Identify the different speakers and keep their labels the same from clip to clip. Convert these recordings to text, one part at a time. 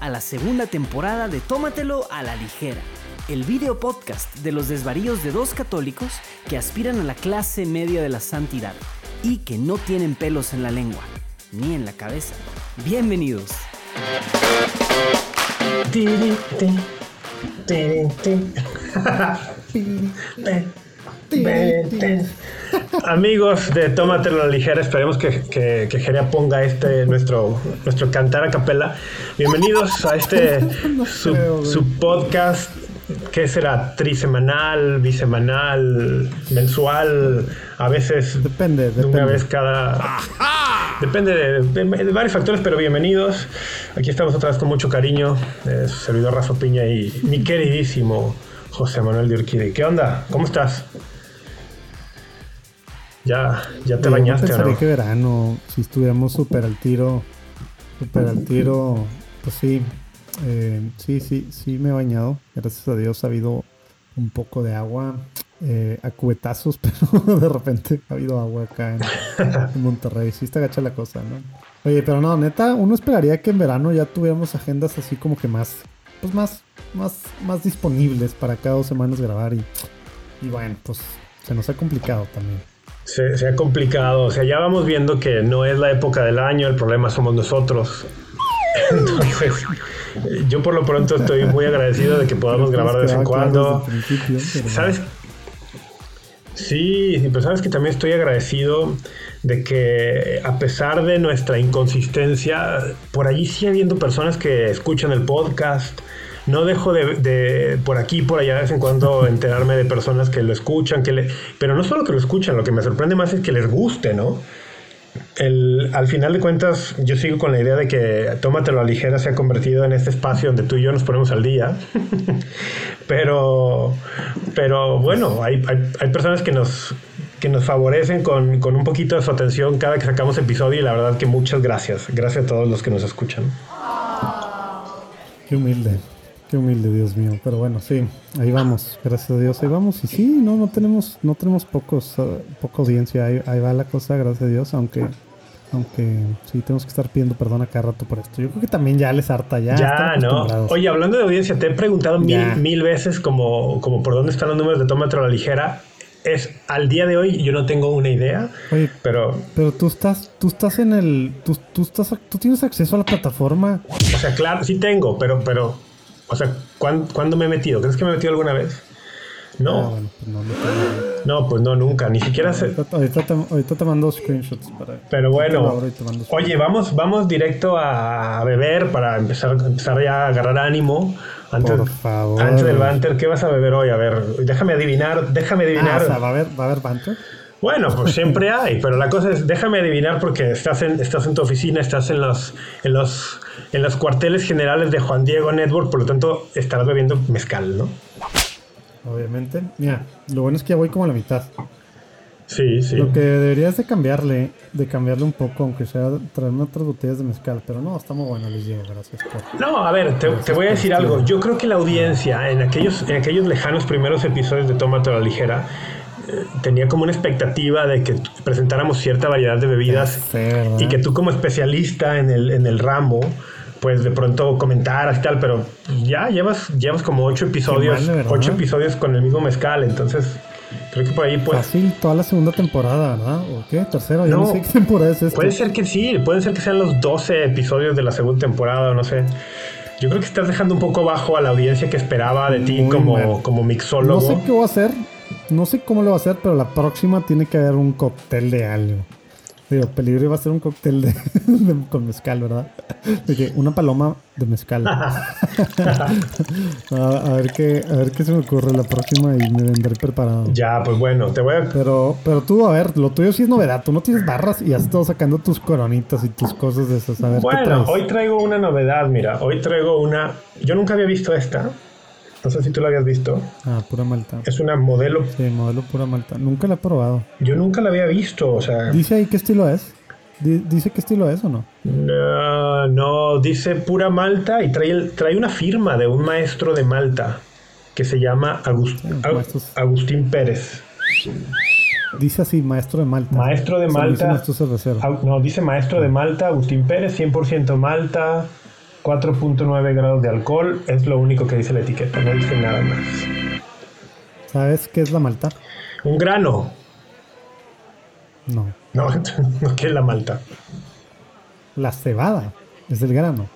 Speaker 1: a la segunda temporada de Tómatelo a la ligera, el video podcast de los desvaríos de dos católicos que aspiran a la clase media de la santidad y que no tienen pelos en la lengua ni en la cabeza. Bienvenidos.
Speaker 2: Amigos de Tómatelo a la ligera, esperemos que, que, que Jerea ponga este nuestro, nuestro cantar a capela. Bienvenidos a este su, su podcast ¿qué será? ¿Trisemanal, bisemanal, mensual? A veces
Speaker 3: depende, depende.
Speaker 2: una vez cada... Depende de, de- de varios factores, pero bienvenidos. Aquí estamos otra vez con mucho cariño. eh, su servidor Rafa Piña y mi queridísimo José Manuel de Urquide. ¿Qué onda? ¿Cómo estás? ¿Ya, ya te
Speaker 3: Yo
Speaker 2: bañaste no?
Speaker 3: que verano, si estuviéramos súper al tiro, súper al tiro, pues sí, eh, sí, sí, sí me he bañado. Gracias a Dios ha habido un poco de agua eh, a cubetazos, pero de repente ha habido agua acá en, en Monterrey. Sí está gacha la cosa, ¿no? Oye, pero no, neta, uno esperaría que en verano ya tuviéramos agendas así como que más, pues más, más, más disponibles para cada dos semanas grabar y, y bueno, pues se nos ha complicado también.
Speaker 2: Se, se ha complicado, o sea, ya vamos viendo que no es la época del año, el problema somos nosotros. Entonces, yo por lo pronto estoy muy agradecido de que podamos grabar de vez en cuando. ¿Sabes? Sí, pero sabes que también estoy agradecido de que a pesar de nuestra inconsistencia, por allí sigue habiendo personas que escuchan el podcast. No dejo de, de por aquí por allá de vez en cuando enterarme de personas que lo escuchan, que le, pero no solo que lo escuchan, lo que me sorprende más es que les guste, ¿no? El, al final de cuentas, yo sigo con la idea de que Tómatelo a ligera se ha convertido en este espacio donde tú y yo nos ponemos al día. pero, pero bueno, hay, hay, hay personas que nos, que nos favorecen con, con un poquito de su atención cada que sacamos episodio y la verdad que muchas gracias. Gracias a todos los que nos escuchan.
Speaker 3: Qué humilde, qué humilde, Dios mío. Pero bueno, sí, ahí vamos, gracias a Dios, ahí vamos. Y sí, no, no tenemos, no tenemos pocos, eh, poca audiencia, ahí, ahí va la cosa, gracias a Dios, aunque, aunque sí tenemos que estar pidiendo perdón a cada rato por esto. Yo creo que también ya les harta, ya.
Speaker 2: Ya, ¿no? Oye, hablando de audiencia, te he preguntado mil, mil veces como, como por dónde están los números de Tómatelo a la ligera. Es al día de hoy yo no tengo una idea,
Speaker 3: Oye,
Speaker 2: pero
Speaker 3: pero tú estás, tú estás en el, tú, tú estás, tú tienes acceso a la plataforma.
Speaker 2: O sea, claro, sí tengo, pero, pero, o sea, ¿cuán- ¿cuándo, me he metido? ¿Crees que me he metido alguna vez?
Speaker 3: Ah,
Speaker 2: No,
Speaker 3: no, no tengo.
Speaker 2: no, pues no, nunca, ni siquiera sé.
Speaker 3: Ahorita, te, ahorita te mando screenshots para.
Speaker 2: Pero bueno, oye, vamos, vamos directo a beber para empezar, empezar ya a agarrar ánimo. Antes,
Speaker 3: Por favor.
Speaker 2: antes del banter, ¿qué vas a beber hoy? A ver, déjame adivinar, déjame
Speaker 3: Ah,
Speaker 2: adivinar.
Speaker 3: o sea, va a haber, va a haber banter.
Speaker 2: Bueno, pues siempre hay, pero la cosa es, déjame adivinar porque estás en, estás en tu oficina, estás en los, en los, en los cuarteles generales de Juan Diego Network, por lo tanto estarás bebiendo mezcal, ¿no?
Speaker 3: Obviamente. Mira, lo bueno es que ya voy como a la mitad.
Speaker 2: Sí, sí.
Speaker 3: Lo que deberías de cambiarle, de cambiarle un poco, aunque sea traerme otras botellas de mezcal. Pero no, está muy bueno, les digo, gracias por.
Speaker 2: No, a ver, te, te voy a decir algo. Yo creo que la audiencia en aquellos, en aquellos lejanos primeros episodios de Tómate a la ligera eh, tenía como una expectativa de que presentáramos cierta variedad de bebidas y que tú como especialista en el, en el ramo pues de pronto comentaras y tal, pero ya llevas, llevas como ocho episodios,
Speaker 3: mal,
Speaker 2: ocho episodios con el mismo mezcal, entonces creo que por ahí pues
Speaker 3: Fácil, toda la segunda temporada, ¿verdad? ¿O qué? Tercera, yo no,
Speaker 2: No.
Speaker 3: sé qué temporada es esta.
Speaker 2: Puede ser que sí, pueden ser que sean los 12 episodios de la segunda temporada, no sé. Yo creo que estás dejando un poco bajo a la audiencia que esperaba de ti
Speaker 3: Muy
Speaker 2: como,
Speaker 3: mal.
Speaker 2: como
Speaker 3: No
Speaker 2: mixólogo.
Speaker 3: sé qué voy a hacer, no sé cómo lo voy a hacer, pero la próxima tiene que haber un cóctel de algo. Digo, peligro iba a ser un cóctel de, de- con mezcal, ¿verdad? De que una paloma de mezcal. a, a ver qué, a ver qué se me ocurre la próxima y me vendré preparado.
Speaker 2: Ya, pues bueno, te voy a...
Speaker 3: Pero, pero tú, a ver, lo tuyo sí es novedad. Tú no tienes barras y has estado sacando tus coronitas y tus cosas de esas. A ver, ¿qué
Speaker 2: Bueno, hoy traigo una novedad, mira, hoy traigo una... Yo nunca había visto esta, no sé si tú la habías visto.
Speaker 3: Ah, pura malta.
Speaker 2: Es una modelo,
Speaker 3: Sí, modelo pura malta. Nunca la he probado.
Speaker 2: yo nunca la había visto, o sea...
Speaker 3: ¿Dice ahí qué estilo es? Di- ¿Dice qué estilo es o no?
Speaker 2: No, no, dice pura Malta y trae, el- trae una firma de un maestro de Malta que se llama Agust-
Speaker 3: Sí.
Speaker 2: Agustín Pérez.
Speaker 3: Dice así, maestro de Malta.
Speaker 2: Maestro de Malta.
Speaker 3: Maestro cervecero.
Speaker 2: Au- No, dice maestro de Malta, Agustín Pérez, 100% Malta. 4.9 grados de alcohol es lo único que dice la etiqueta, no dice nada más.
Speaker 3: ¿Sabes qué es la malta?
Speaker 2: Un grano.
Speaker 3: No.
Speaker 2: No, no ¿qué es la malta?
Speaker 3: La cebada es el grano.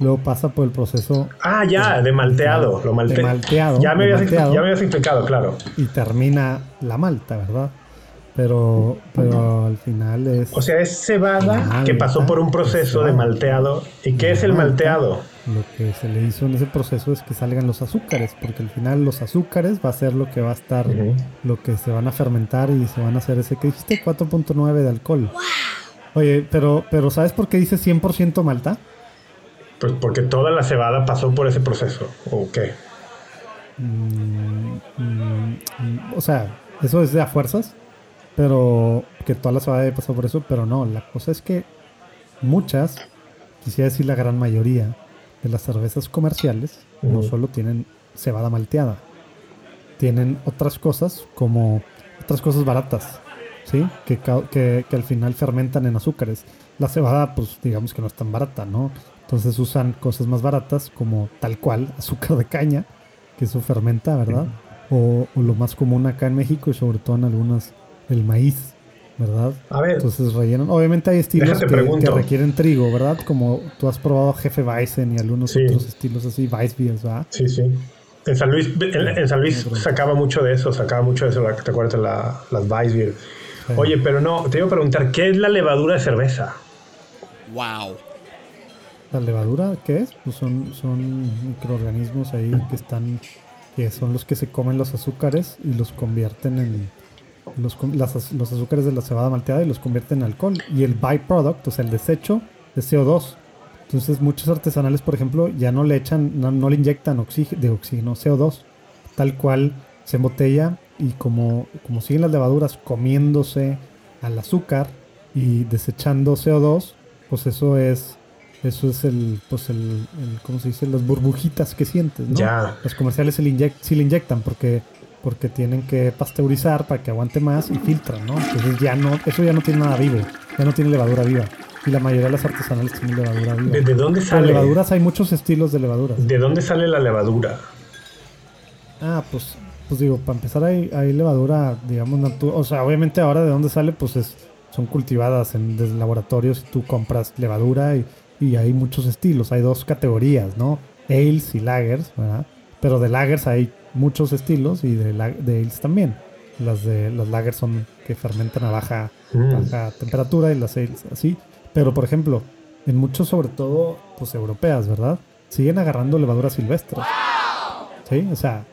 Speaker 3: Luego pasa por el proceso.
Speaker 2: Ah, ya, de malteado. Lo malte...
Speaker 3: de malteado.
Speaker 2: Ya me, habías ya me habías explicado, claro.
Speaker 3: Y termina la malta, ¿verdad? Pero, pero al final es.
Speaker 2: O sea, es cebada que pasó por un proceso de malteado. ¿Y qué es el malteado?
Speaker 3: Lo que se le hizo en ese proceso es que salgan los azúcares, porque al final los azúcares va a ser lo que va a estar, lo que se van a fermentar y se van a hacer ese que dijiste, 4.9 de alcohol. Oye, pero, pero ¿sabes por qué dice 100% malta?
Speaker 2: Pues porque toda la cebada pasó por ese proceso. ¿O qué?
Speaker 3: Mm, mm, mm, o sea, eso es de a fuerzas, pero que toda la cebada haya pasado por eso, pero no, la cosa es que muchas, quisiera decir la gran mayoría de las cervezas comerciales, no solo tienen cebada malteada, tienen otras cosas como otras cosas baratas, ¿sí? Que, que, que al final fermentan en azúcares. La cebada, pues digamos que no es tan barata, ¿no? Entonces usan cosas más baratas como tal cual azúcar de caña, que eso fermenta, ¿verdad? O, o lo más común acá en México y sobre todo en algunas, el maíz, ¿verdad?
Speaker 2: A ver,
Speaker 3: Entonces rellenan. Obviamente hay estilos que, requieren trigo, ¿verdad? Como tú has probado Jefe Weizen y algunos
Speaker 2: Sí.
Speaker 3: otros estilos así, Weissbiers, ¿verdad?
Speaker 2: sí, sí. En San Luis, en, en San Luis sacaba mucho de eso, sacaba mucho de eso, la- ¿te acuerdas? La, las Weissbier.
Speaker 3: Sí.
Speaker 2: Oye, pero no, te iba a preguntar, ¿qué es la levadura de cerveza?
Speaker 4: Wow.
Speaker 3: La levadura, ¿qué es? Pues son, son microorganismos ahí que están, que son los que se comen los azúcares y los convierten en los, las los azúcares de la cebada malteada y los convierten en alcohol. Y el byproduct, o sea, el desecho de CO2. Entonces muchos artesanales, por ejemplo, ya no le echan, no, no le inyectan oxígeno, de oxígeno, CO2, tal cual se embotella y como, como siguen las levaduras comiéndose al azúcar y desechando CO2, pues eso es eso es el, pues el, el- ¿cómo se dice? Las burbujitas que sientes, ¿no?
Speaker 2: Ya.
Speaker 3: Los comerciales le, sí le inyectan porque, porque tienen que pasteurizar para que aguante más y filtran, ¿no? Entonces ya no, eso ya no tiene nada vivo, ya no tiene levadura viva. Y la mayoría de las artesanales tienen levadura viva.
Speaker 2: ¿De, de dónde
Speaker 3: Pero
Speaker 2: sale?
Speaker 3: levaduras hay muchos estilos de levaduras.
Speaker 2: ¿De dónde sale la levadura?
Speaker 3: Ah, pues, pues digo, para empezar hay, hay levadura, digamos, natural. O sea, obviamente ahora de dónde sale, pues es, son cultivadas en desde laboratorios y tú compras levadura y, y hay muchos estilos. Hay dos categorías, ¿no? Ales y lagers, ¿verdad? Pero de lagers hay muchos estilos y de, de ales también. Las de las lagers son que fermentan a baja,
Speaker 2: Mm.
Speaker 3: baja temperatura y las ales así. Pero por ejemplo, en muchos, sobre todo, pues europeas, ¿verdad? Siguen agarrando levadura silvestre. Sí, o sea,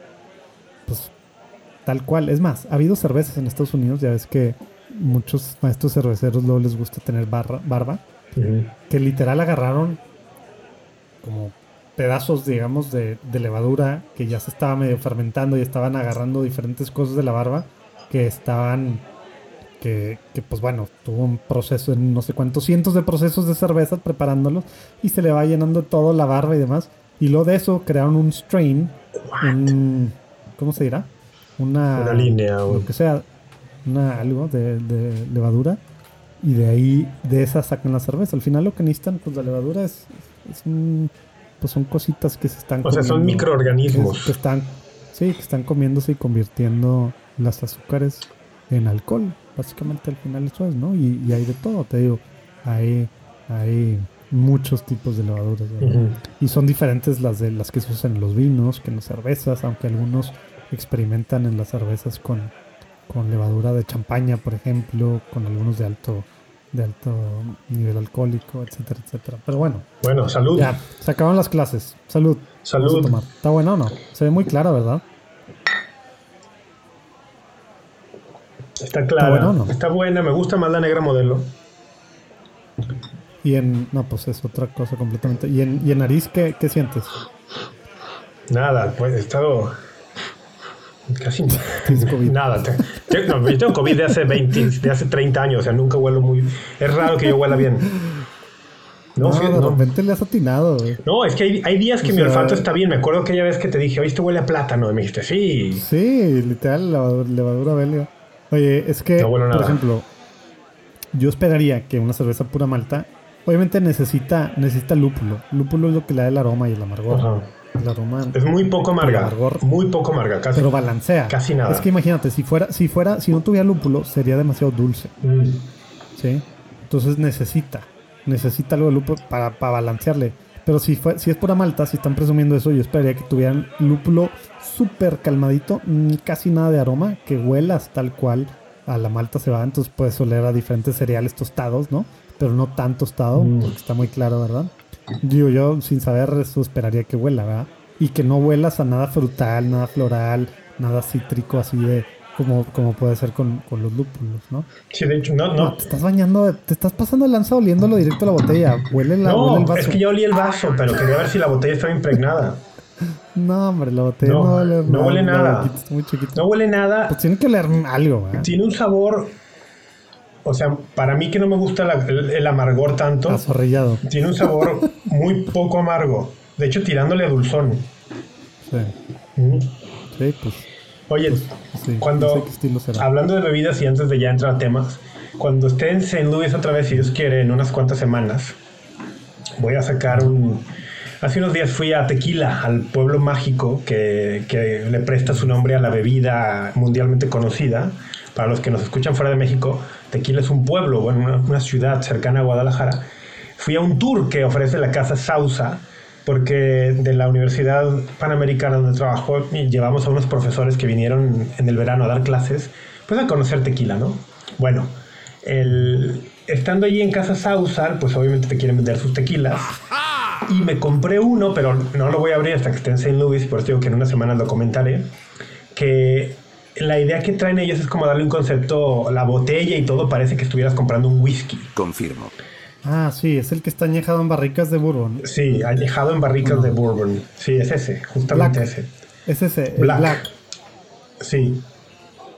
Speaker 3: pues tal cual. Es más, ha habido cervezas en Estados Unidos, ya ves que muchos maestros cerveceros luego les gusta tener barra- barba, que literal agarraron como pedazos, digamos, de, de levadura que ya se estaba medio fermentando y estaban agarrando diferentes cosas de la barba que estaban, que, que pues bueno, tuvo un proceso en no sé cuántos cientos de procesos de cerveza preparándolos y se le va llenando todo la barba y demás. Y luego de eso crearon un strain, un, ¿cómo se dirá? Una,
Speaker 2: Una línea, o-
Speaker 3: lo que sea, una, algo de, de levadura y de ahí, de esa sacan la cerveza. Al final lo que necesitan, pues la levadura es, es un- pues son cositas que se están
Speaker 2: O sea, son
Speaker 3: comiendo,
Speaker 2: microorganismos.
Speaker 3: Que, que están, sí, que están comiéndose y convirtiendo las azúcares en alcohol. Básicamente al final eso es, ¿no? Y, y hay de todo, te digo. Hay, hay muchos tipos de levaduras. Y son diferentes las de las que se usan en los vinos, que en las cervezas, aunque algunos experimentan en las cervezas con, con levadura de champaña, por ejemplo, con algunos de alto de alto nivel alcohólico, etcétera, etcétera. Pero bueno,
Speaker 2: Bueno, salud.
Speaker 3: ya, se acaban las clases. Salud. Vamos a
Speaker 2: Salud.
Speaker 3: tomar. Está bueno o no? Se ve muy clara, ¿verdad?
Speaker 2: Está clara.
Speaker 3: bueno, ¿no?
Speaker 2: Está buena, me gusta más la negra modelo.
Speaker 3: Y en. No, pues es otra cosa completamente. ¿Y en, y en nariz qué, qué sientes?
Speaker 2: Nada, pues he estado casi
Speaker 3: Tienes COVID.
Speaker 2: nada. te- te- no, yo tengo COVID de hace 20, de hace 30 años, o sea, nunca huelo muy. Es raro que yo huela bien. No,
Speaker 3: No,
Speaker 2: fíjate,
Speaker 3: de
Speaker 2: no.
Speaker 3: repente le has atinado, güey.
Speaker 2: No, es que hay, hay días que
Speaker 3: O
Speaker 2: mi
Speaker 3: sea-
Speaker 2: olfato está bien. Me acuerdo aquella vez que te dije, oye, huele a plátano. Y me dijiste, sí.
Speaker 3: Sí, literal, levadura, belga. Oye, es que,
Speaker 2: No
Speaker 3: por
Speaker 2: nada.
Speaker 3: ejemplo, yo esperaría que una cerveza pura malta obviamente necesita, necesita lúpulo. Lúpulo es lo que le da el aroma y el amargor.
Speaker 2: Ajá. Es muy poco amarga.
Speaker 3: amargor.
Speaker 2: Muy poco amarga, casi.
Speaker 3: Pero balancea.
Speaker 2: Casi nada.
Speaker 3: Es que imagínate, si fuera, si fuera, si no tuviera lúpulo, sería demasiado dulce.
Speaker 2: Mm.
Speaker 3: ¿Sí? Entonces necesita, necesita algo de lúpulo para, para balancearle. Pero si, fue, si es pura malta, si están presumiendo eso, yo esperaría que tuvieran lúpulo súper calmadito, casi nada de aroma, que huelas tal cual a la malta se va. Entonces puedes oler a diferentes cereales tostados, ¿no? Pero no tan tostado,
Speaker 2: Mm.
Speaker 3: porque está muy claro, ¿verdad? Digo, yo sin saber eso esperaría que huela, ¿verdad? Y que no huelas a nada frutal, nada floral, nada cítrico, así de como, como puede ser con, con los lúpulos, ¿no?
Speaker 2: Sí, de hecho, no,
Speaker 3: No,
Speaker 2: no.
Speaker 3: te estás bañando, te estás pasando el lanza oliéndolo directo a la botella. Huele, la, huele el
Speaker 2: No,
Speaker 3: vaso.
Speaker 2: es que yo olí el vaso, pero quería ver si la botella estaba impregnada.
Speaker 3: No, hombre, la botella
Speaker 2: No,
Speaker 3: no, huele
Speaker 2: no huele nada.
Speaker 3: boquita está muy chiquita.
Speaker 2: No huele nada.
Speaker 3: Pues tiene que oler algo, ¿verdad?
Speaker 2: Tiene un sabor. O sea, para mí que no me gusta la- el, el amargor tanto,
Speaker 3: Azorrillado.
Speaker 2: tiene un sabor muy poco amargo. De hecho, tirándole a dulzón.
Speaker 3: Sí,
Speaker 2: Mm.
Speaker 3: sí, pues
Speaker 2: Oye,
Speaker 3: sí.
Speaker 2: cuando
Speaker 3: no sé
Speaker 2: hablando de bebidas y antes de ya entrar a temas, cuando esté en St. Louis otra vez, si Dios quiere, en unas cuantas semanas, voy a sacar un. Hace unos días fui a Tequila, al pueblo mágico que, que le presta su nombre a la bebida mundialmente conocida. Para los que nos escuchan fuera de México, Tequila es un pueblo, bueno, una, una ciudad cercana a Guadalajara. Fui a un tour que ofrece la casa Sausa, porque de la Universidad Panamericana donde trabajo llevamos a unos profesores que vinieron en el verano a dar clases, pues a conocer tequila, ¿no? Bueno, estando allí en casa Sausa, pues obviamente te quieren vender sus tequilas. Y me compré uno, pero no lo voy a abrir hasta que esté en St. Louis, por eso digo que en una semana lo comentaré, que la idea que traen ellos es como darle un concepto, la botella y todo parece que estuvieras comprando un whisky.
Speaker 4: Confirmo.
Speaker 3: Ah, sí, es el que está añejado en barricas de bourbon.
Speaker 2: Sí, añejado en barricas de bourbon. Sí, es ese, justamente
Speaker 3: Black.
Speaker 2: ese.
Speaker 3: Es ese,
Speaker 2: Black.
Speaker 3: black.
Speaker 2: Sí,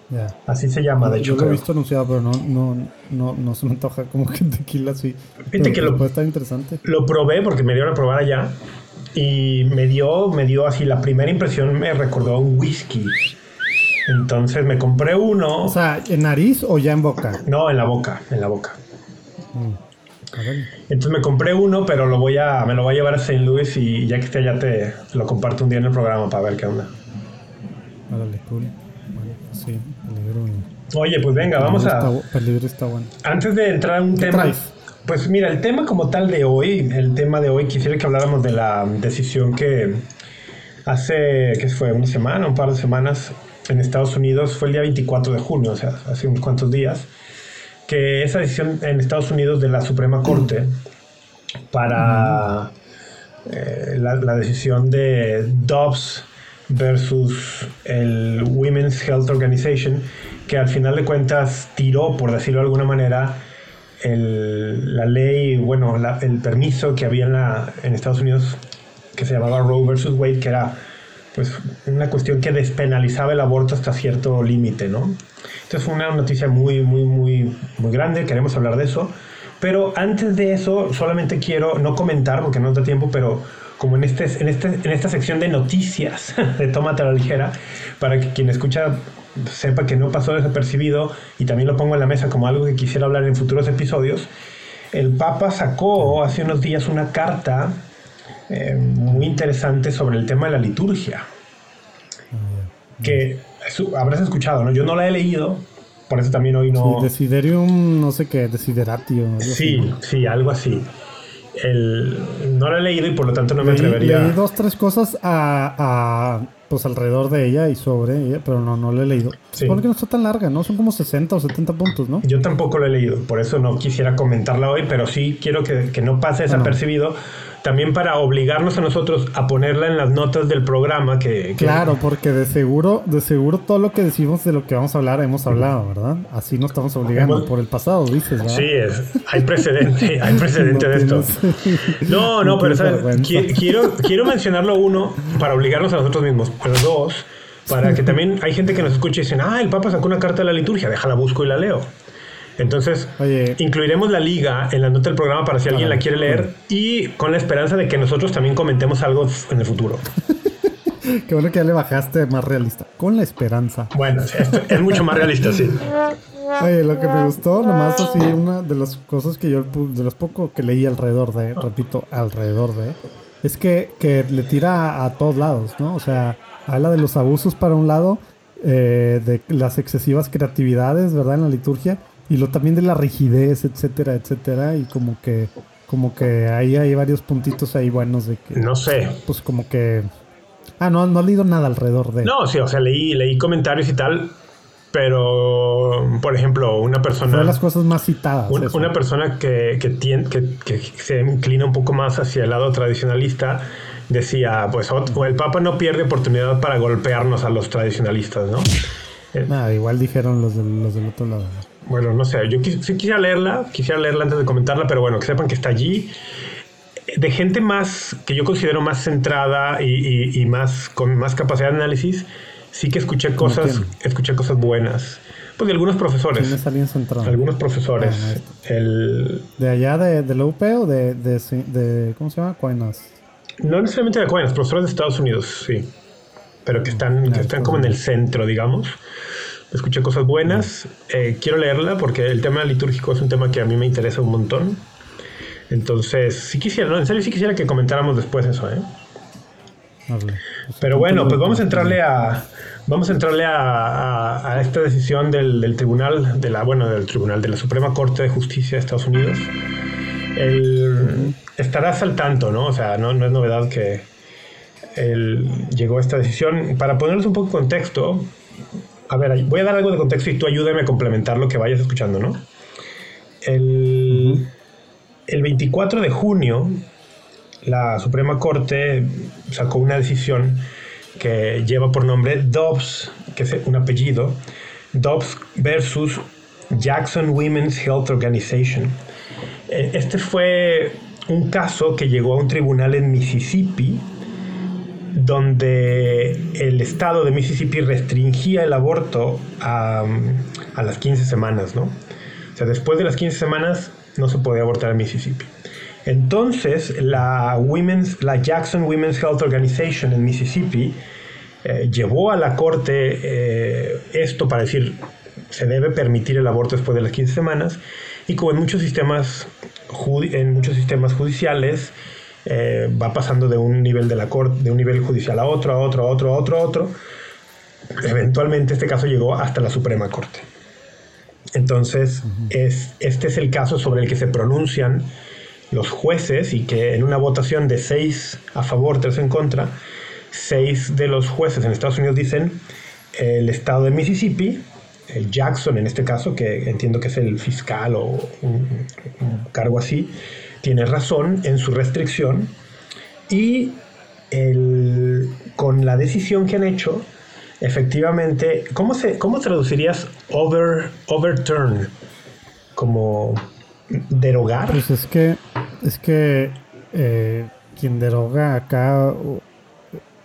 Speaker 3: Ya.
Speaker 2: así se llama, de hecho.
Speaker 3: Yo lo he visto anunciado, pero no, no, no, no se me antoja como que tequila así. Pero,
Speaker 2: que lo-
Speaker 3: puede estar interesante.
Speaker 2: Lo probé porque me dieron a probar allá y me dio, me dio así, la primera impresión me recordó a un whisky. Entonces me compré uno,
Speaker 3: O sea, ¿en nariz o ya en boca?
Speaker 2: no, en la boca, en la boca.
Speaker 3: Mm.
Speaker 2: Entonces me compré uno, pero lo voy a, me lo voy a llevar a St. Louis y ya que esté allá te lo comparto un día en el programa para ver qué onda.
Speaker 3: Órale, cool. Vale, pues sí, peligro.
Speaker 2: Oye, pues venga, vamos a...
Speaker 3: está bu- Peligro está bueno.
Speaker 2: Antes de entrar a un tema...
Speaker 3: traes?
Speaker 2: Pues mira, el tema como tal de hoy, el tema de hoy, quisiera que habláramos de la decisión que hace, ¿qué fue? Una semana, un par de semanas en Estados Unidos, fue el día 24 de junio, o sea, hace unos cuantos días, que esa decisión en Estados Unidos de la Suprema Corte para eh, la, decisión de Dobbs versus el Women's Health Organization, que al final de cuentas tiró, por decirlo de alguna manera, la ley, bueno, el permiso que había en, la- en Estados Unidos que se llamaba Roe versus Wade, que era pues una cuestión que despenalizaba el aborto hasta cierto límite, ¿no? Entonces fue una noticia muy, muy, muy, muy grande, queremos hablar de eso. Pero antes de eso, solamente quiero no comentar, porque no nos da tiempo, pero como en, este, en, este, en esta sección de noticias de Tómate a la ligera, para que quien escucha sepa que no pasó desapercibido y también lo pongo en la mesa como algo que quisiera hablar en futuros episodios, el Papa sacó hace unos días una carta eh, muy interesante sobre el tema de la liturgia, que su- habrás escuchado, ¿no? Yo no la he leído, por eso también hoy no...
Speaker 3: Sí, desiderium, no sé qué, desideratio. así.
Speaker 2: Sí, sí, algo así. El, no la he leído y por lo tanto no me
Speaker 3: Leí,
Speaker 2: atrevería.
Speaker 3: leí dos, tres cosas a, a, pues alrededor de ella y sobre ella, pero no, no la he leído.
Speaker 2: Sí.
Speaker 3: Supone que no está tan larga, ¿no? Son como 60 o 70 puntos, ¿no?
Speaker 2: Yo tampoco lo he leído, por eso no quisiera comentarla hoy, pero sí quiero que, que no pase desapercibido. También para obligarnos a nosotros a ponerla en las notas del programa que... que-
Speaker 3: Claro, porque de seguro, de seguro todo lo que decimos de lo que vamos a hablar hemos hablado, ¿verdad? Así nos estamos obligando
Speaker 2: Hemos-
Speaker 3: por el pasado, dices, ¿verdad?
Speaker 2: Sí, es, hay precedente, hay precedente
Speaker 3: No
Speaker 2: de esto.
Speaker 3: tienes-
Speaker 2: No, no,
Speaker 3: no
Speaker 2: pero ¿sabes? quiero, quiero mencionarlo uno para obligarnos a nosotros mismos, pero dos, para que también hay gente que nos escuche y dicen, ah, el Papa sacó una carta de la liturgia, déjala busco y la leo. Entonces,
Speaker 3: Oye.
Speaker 2: incluiremos la liga en la nota del programa para si alguien la quiere leer y con la esperanza de que nosotros también comentemos algo en el futuro.
Speaker 3: Qué bueno que ya le bajaste más realista. Con la esperanza.
Speaker 2: Bueno, es mucho más realista, sí.
Speaker 3: Oye, lo que me gustó, nomás así, una de las cosas que yo, de los poco que leí alrededor de, repito, alrededor de, es que, que le tira a, todos lados, ¿no? O sea, habla de los abusos para un lado, eh, de las excesivas creatividades, ¿verdad? En la liturgia, y lo también de la rigidez, etcétera, etcétera, y como que, como que ahí hay varios puntitos ahí buenos de que...
Speaker 2: No sé.
Speaker 3: Pues como que... Ah, no, no he leído nada alrededor de...
Speaker 2: No, sí, o sea, leí, leí comentarios y tal, pero, por ejemplo, una persona...
Speaker 3: de las cosas más citadas.
Speaker 2: una persona que, que, tiene, que, se inclina un poco más hacia el lado tradicionalista decía, pues el Papa no pierde oportunidad para golpearnos a los tradicionalistas, ¿no?
Speaker 3: Nada, igual dijeron los del, los del otro lado.
Speaker 2: Bueno, no sé, yo sí quisiera leerla, quisiera leerla antes de comentarla, pero bueno, que sepan que está allí. De gente más, que yo considero más centrada y, y más, con más capacidad de análisis, sí que escuché cosas, escuché cosas buenas. Pues de algunos profesores. Algunos profesores. Ah, el...
Speaker 3: ¿De allá de, de la UP o de, de, ¿cómo se llama? Aquinas.
Speaker 2: No necesariamente de Aquinas, profesores de Estados Unidos, sí. Pero que están, que están como en el centro, digamos. Escuché cosas buenas. Eh, quiero leerla porque el tema litúrgico es un tema que a mí me interesa un montón. Entonces, sí quisiera, ¿no? En serio, sí quisiera que comentáramos después eso, ¿eh? Pero bueno, pues vamos a entrarle a vamos a entrarle a, esta decisión del, tribunal de la bueno del tribunal de la Suprema Corte de Justicia de Estados Unidos. estarás al tanto, ¿no? O sea, no, es novedad que llegó a esta decisión. Para ponerles un poco de contexto, a ver, voy a dar algo de contexto y tú ayúdame a complementar lo que vayas escuchando, ¿no? El, el 24 de junio la Suprema Corte sacó una decisión que lleva por nombre Dobbs, que es un apellido, Dobbs versus Jackson Women's Health Organization. Eh, este fue un caso que llegó a un tribunal en Mississippi, donde el estado de Mississippi restringía el aborto a, a las 15 semanas, ¿no? O sea, después de las 15 semanas no se podía abortar en Mississippi. Entonces, la, Women's, la Jackson Women's Health Organization en Mississippi eh, llevó a la corte eh, esto para decir, se debe permitir el aborto después de las 15 semanas, y como en muchos sistemas, en muchos sistemas judiciales, eh, va pasando de un nivel de la corte, de un nivel judicial a otro, a otro, a otro, a otro, a otro. Eventualmente este caso llegó hasta la Suprema Corte. Entonces, es, este es el caso sobre el que se pronuncian los jueces y que en una votación de seis a favor, tres en contra, seis de los jueces en Estados Unidos dicen el estado de Mississippi, el Jackson en este caso, que entiendo que es el fiscal o un, cargo así, tiene razón en su restricción y con la decisión que han hecho, efectivamente, ¿cómo, se, cómo traducirías over, overturn? Como derogar.
Speaker 3: Pues es que, es que eh, quien deroga acá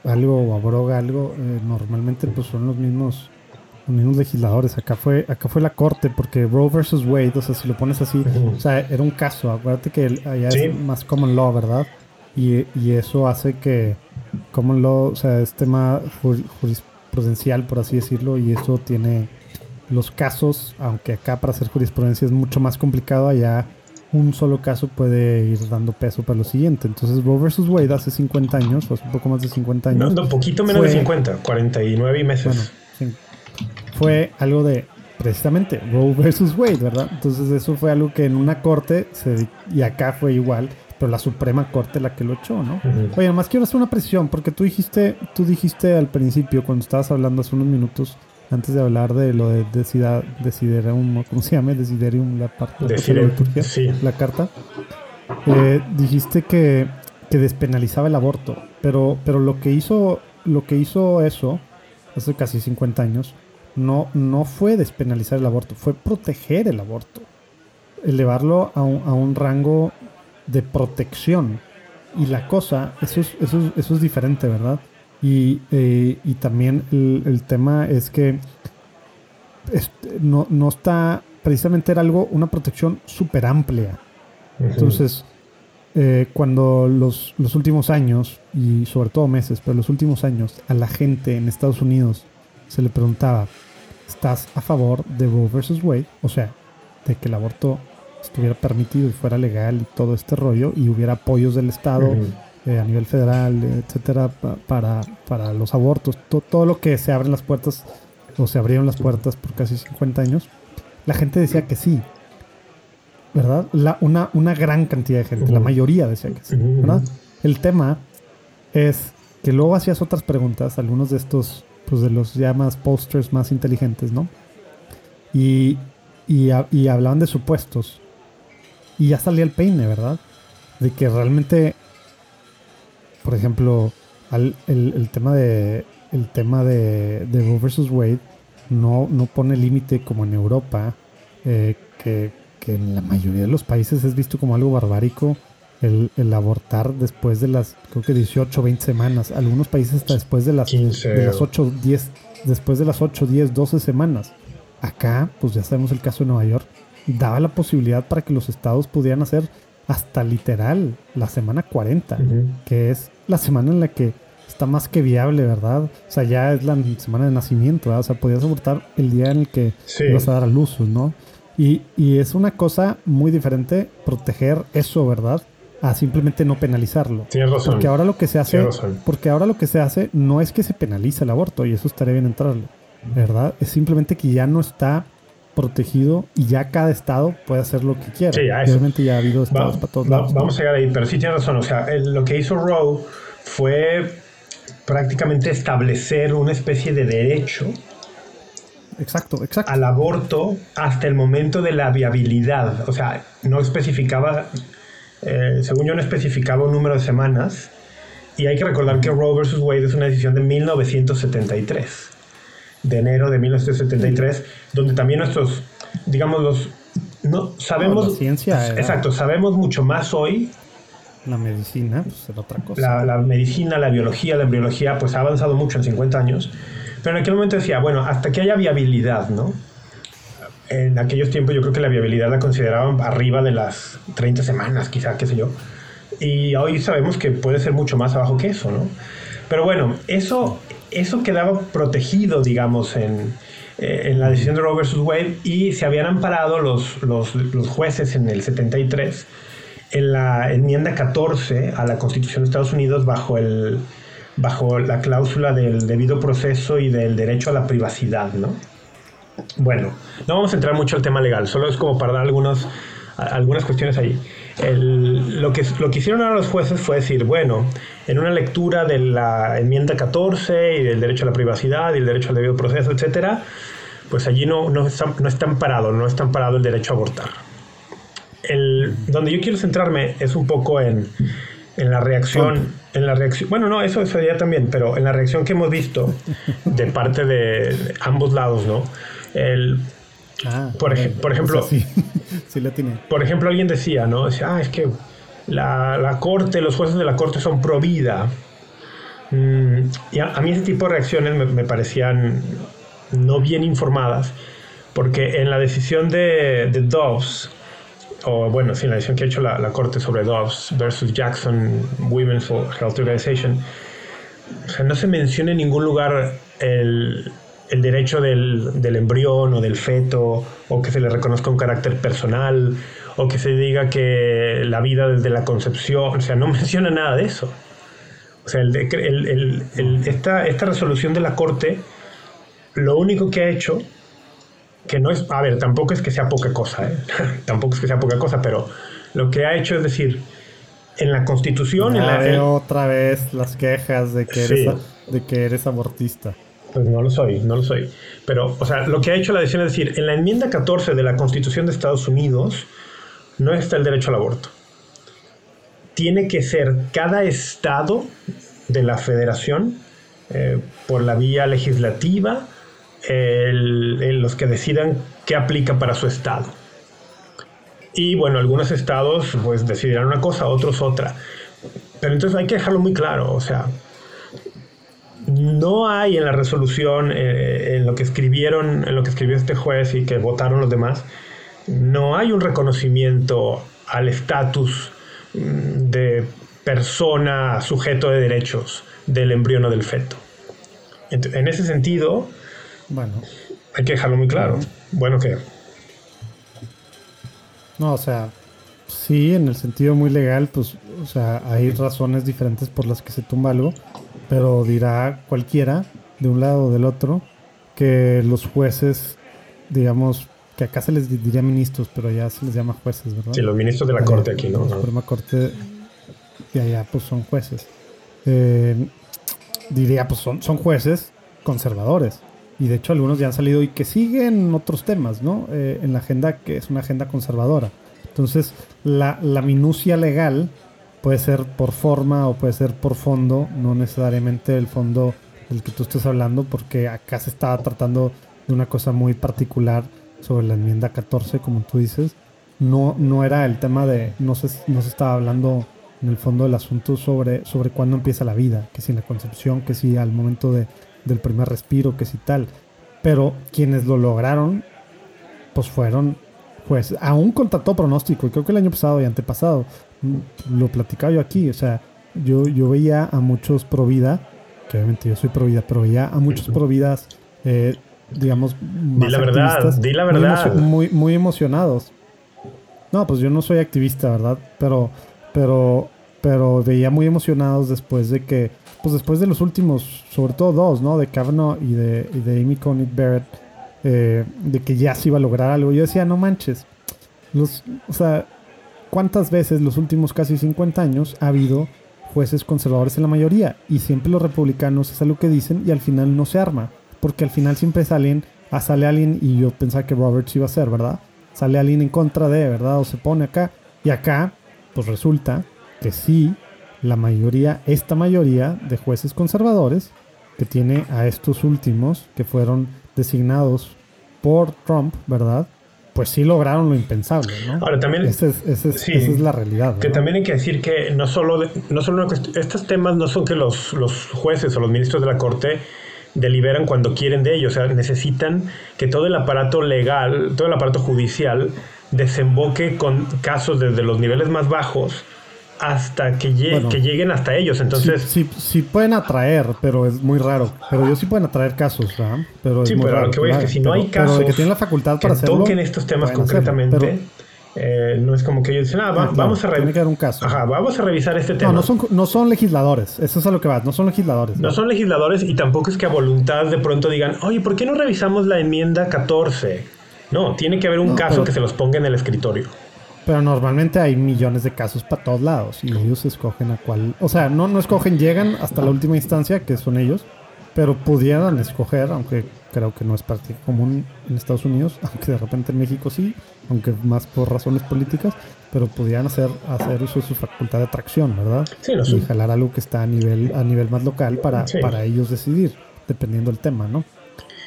Speaker 3: algo o abroga algo, eh, normalmente pues son los mismos los mismos legisladores. Acá fue, acá fue la corte, porque Roe versus Wade, o sea, si lo pones así, o sea, era un caso. Acuérdate que allá es más common law, ¿verdad? Y, y, eso hace que common law, o sea, es tema jurisprudencial, por así decirlo, y eso tiene los casos, aunque acá para hacer jurisprudencia es mucho más complicado, allá un solo caso puede ir dando peso para lo siguiente. Entonces, Roe vs. Wade hace 50 años, o hace un poco más de 50 años.
Speaker 2: No, un poquito menos de 50, 49 meses.
Speaker 3: Bueno, fue algo de precisamente Roe vs. Wade, ¿verdad? Entonces, eso fue algo que en una corte, se, y acá fue igual, pero la Suprema Corte la que lo echó, ¿no? Oye, además quiero hacer una presión, porque tú dijiste, tú dijiste al principio, cuando estabas hablando hace unos minutos, antes de hablar de lo de Desiderium, ¿cómo se llama? Desiderium, la parte de Turquía, la carta. Eh, dijiste que, que, despenalizaba el aborto, pero, pero lo que hizo lo que hizo eso hace casi 50 años no, no fue despenalizar el aborto, fue proteger el aborto, elevarlo a un, a un rango de protección. Y la cosa, eso es, eso, eso es diferente, ¿verdad? Y, eh, y también el, tema es que no, no, está, precisamente era algo, una protección súper amplia. Entonces, eh, cuando los, los, últimos años, y sobre todo meses, pero los últimos años, a la gente en Estados Unidos se le preguntaba, estás a favor de Roe versus Wade, o sea, de que el aborto estuviera permitido y fuera legal y todo este rollo y hubiera apoyos del Estado eh, a nivel federal, etcétera, para, para los abortos, todo lo que se abren las puertas o se abrieron las puertas por casi 50 años, la gente decía que sí, ¿verdad? La, una, una gran cantidad de gente, la mayoría decía que sí, ¿verdad? El tema es que luego hacías otras preguntas, algunos de estos, pues de los ya más posters más inteligentes, ¿no? Y, y, hablaban de supuestos. Y ya salía el peine, ¿verdad? De que realmente, por ejemplo, el, el, tema de el tema de, de Roe Wade no, no pone límite como en Europa, eh, que, que, en la mayoría de los países es visto como algo barbárico el, el, abortar después de las, creo que 18, 20 semanas. Algunos países hasta después de las, de las 8, 10, después de las 8, 10, 12 semanas. Acá, pues ya sabemos el caso de Nueva York, daba la posibilidad para que los estados pudieran hacer hasta literal la semana 40, que es la semana en la que está más que viable, ¿verdad? O sea, ya es la semana de nacimiento, ¿verdad? O sea, podías abortar el día en el que vas a dar a luz, ¿no? Y, y, es una cosa muy diferente proteger eso, ¿verdad? A simplemente no penalizarlo.
Speaker 2: Tienes razón.
Speaker 3: Porque ahora lo que se hace, porque ahora lo que se hace no es que se penalice el aborto, y eso estaría bien entrarle, ¿verdad? Es simplemente que ya no está protegido y ya cada estado puede hacer lo que quiera. Sí, Obviamente ya ha habido estados para todos lados.
Speaker 2: Vamos a llegar ahí, pero sí tienes razón. O sea, lo que hizo Roe fue prácticamente establecer una especie de derecho
Speaker 3: exacto, exacto.
Speaker 2: al aborto hasta el momento de la viabilidad. O sea, no especificaba, eh, según yo no especificaba un número de semanas. Y hay que recordar que Roe vs. Wade es una decisión de 1973, de enero de 1973, donde también nuestros, digamos, los... No, sabemos...
Speaker 3: ciencia.
Speaker 2: Exacto, sabemos mucho más hoy
Speaker 3: la medicina, pues era otra cosa.
Speaker 2: La, medicina, la biología, la embriología, pues ha avanzado mucho en 50 años. Pero en aquel momento decía, bueno, hasta que haya viabilidad, ¿no? En aquellos tiempos yo creo que la viabilidad la consideraban arriba de las 30 semanas, quizá, qué sé yo. Y hoy sabemos que puede ser mucho más abajo que eso, ¿no? Pero bueno, eso, eso quedaba protegido, digamos, en, eh, en la decisión de Roe versus Wade y se habían amparado los, los, los jueces en el 73 en la enmienda 14 a la Constitución de Estados Unidos bajo, el, bajo la cláusula del debido proceso y del derecho a la privacidad, ¿no? Bueno, no vamos a entrar mucho al tema legal, solo es como para dar algunos, algunas cuestiones ahí. lo, que, lo que hicieron ahora los jueces fue decir, bueno, en una lectura de la enmienda 14 y del derecho a la privacidad y el derecho al debido proceso, etcétera, pues allí no, no, está, no está amparado, no está amparado el derecho a abortar el, donde yo quiero centrarme es un poco en, en la reacción, en la reacción, bueno, no, eso sería también, pero en la reacción que hemos visto de parte de, ambos lados, ¿no? El, ah, por, por, ejemplo,
Speaker 3: sí, sí la tiene.
Speaker 2: por ejemplo, alguien decía, ¿no? Decía, ah, es que la, la corte, los jueces de la corte son pro vida. Mm, y a, mí ese tipo de reacciones me, me, parecían no bien informadas, porque en la decisión de, de Dobbs, o bueno, sí, la decisión que ha hecho la, la Corte sobre Dobbs versus Jackson Women's Health Organization, o sea, no se menciona en ningún lugar el, el derecho del, del, embrión o del feto, o que se le reconozca un carácter personal, o que se diga que la vida desde la concepción, o sea, no menciona nada de eso. O sea, el, el, el, esta, esta resolución de la Corte, lo único que ha hecho que no es, a ver, tampoco es que sea poca cosa, ¿eh? tampoco es que sea poca cosa, pero lo que ha hecho es decir, en la Constitución... en
Speaker 3: la, otra vez las quejas de que, eres, de que eres abortista.
Speaker 2: Pues no lo soy, no lo soy. Pero, o sea, lo que ha hecho la decisión es decir, en la enmienda 14 de la Constitución de Estados Unidos no está el derecho al aborto. Tiene que ser cada estado de la federación, eh, por la vía legislativa, los que decidan qué aplica para su estado. Y bueno, algunos estados pues decidirán una cosa, otros otra. Pero entonces hay que dejarlo muy claro, o sea, no hay en la resolución, eh, en lo que escribieron, en lo que escribió este juez y que votaron los demás, no hay un reconocimiento al estatus mm, de persona sujeto de derechos del embrión o del feto. En ese sentido,
Speaker 3: bueno.
Speaker 2: Hay que dejarlo muy claro. Bueno, que
Speaker 3: No, o sea, sí, en el sentido muy legal, pues, o sea, hay razones diferentes por las que se tumba algo, pero dirá cualquiera, de un lado o del otro, que los jueces, digamos, que acá se les diría ministros, pero ya se les llama jueces, ¿verdad?
Speaker 2: Sí, los ministros de la Corte aquí, ¿no?
Speaker 3: La Suprema Corte, y allá, pues son jueces. Eh, diría, pues son, son jueces conservadores. Y de hecho algunos ya han salido y que siguen otros temas, ¿no? Eh, en la agenda que es una agenda conservadora. Entonces, la, la minucia legal puede ser por forma o puede ser por fondo, no necesariamente el fondo del que tú estás hablando, porque acá se estaba tratando de una cosa muy particular sobre la enmienda 14, como tú dices. No, no era el tema de, no se, no se estaba hablando en el fondo del asunto sobre, sobre cuándo empieza la vida, que si en la concepción, que si al momento de, del primer respiro, que si tal. Pero quienes lo lograron, pues fueron pues aún contra todo pronóstico, y creo que el año pasado y antepasado, mm, lo platicaba yo aquí, o sea, yo, yo veía a muchos pro vida, que obviamente yo soy pro vida, pero veía a muchos pro vidas, eh, digamos,
Speaker 2: más di la verdad, di la verdad.
Speaker 3: Muy, muy, emocionados. No, pues yo no soy activista, ¿verdad? Pero, pero, pero veía muy emocionados después de que, pues después de los últimos, sobre todo dos, ¿no? De Kavanaugh y de, y de Amy Coney Barrett, eh, de que ya se iba a lograr algo. Yo decía, no manches. Los, o sea, ¿cuántas veces los últimos casi 50 años ha habido jueces conservadores en la mayoría? Y siempre los republicanos es algo que dicen y al final no se arma. Porque al final siempre salen, ah, sale alguien, y yo pensaba que Roberts iba a ser, ¿verdad? Sale alguien en contra de, ¿verdad? O se pone acá. Y acá, pues resulta que sí, la mayoría, esta mayoría de jueces conservadores, que tiene a estos últimos, que fueron designados por Trump, ¿verdad? Pues sí lograron lo impensable, ¿no?
Speaker 2: Ahora también...
Speaker 3: Esa es, la realidad.
Speaker 2: Que también hay que decir que no solo, no solo estos temas no son que los, los jueces o los ministros de la Corte deliberan cuando quieren de ellos, o sea, necesitan que todo el aparato legal, todo el aparato judicial desemboque con casos desde los niveles más bajos hasta que, que lleguen hasta ellos. Entonces,
Speaker 3: sí, sí, pueden atraer, pero es muy raro. Pero ellos sí pueden atraer casos, ¿verdad?
Speaker 2: Pero sí, pero lo que voy es que si no hay casos
Speaker 3: que tienen la facultad para hacerlo,
Speaker 2: toquen estos temas concretamente. Eh, no es como que ellos dicen, ah, ah vamos a
Speaker 3: revisar. un caso.
Speaker 2: Ajá, vamos a revisar este tema.
Speaker 3: No, no son, no son legisladores. Eso es a lo que va. No son legisladores.
Speaker 2: No, son legisladores y tampoco es que a voluntad de pronto digan, oye, ¿por qué no revisamos la enmienda 14? No, tiene que haber un caso que se los ponga en el escritorio.
Speaker 3: Pero normalmente hay millones de casos para todos lados y ellos escogen a cuál. O sea, no, no escogen, llegan hasta la última instancia, que son ellos, pero pudieran escoger, aunque creo que no es práctica común en Estados Unidos, aunque de repente en México sí, aunque más por razones políticas, pero pudieran hacer, hacer uso de su facultad de atracción, ¿verdad?
Speaker 2: Sí,
Speaker 3: y jalar algo que está a nivel, a nivel más local para, para ellos decidir, dependiendo del tema, ¿no?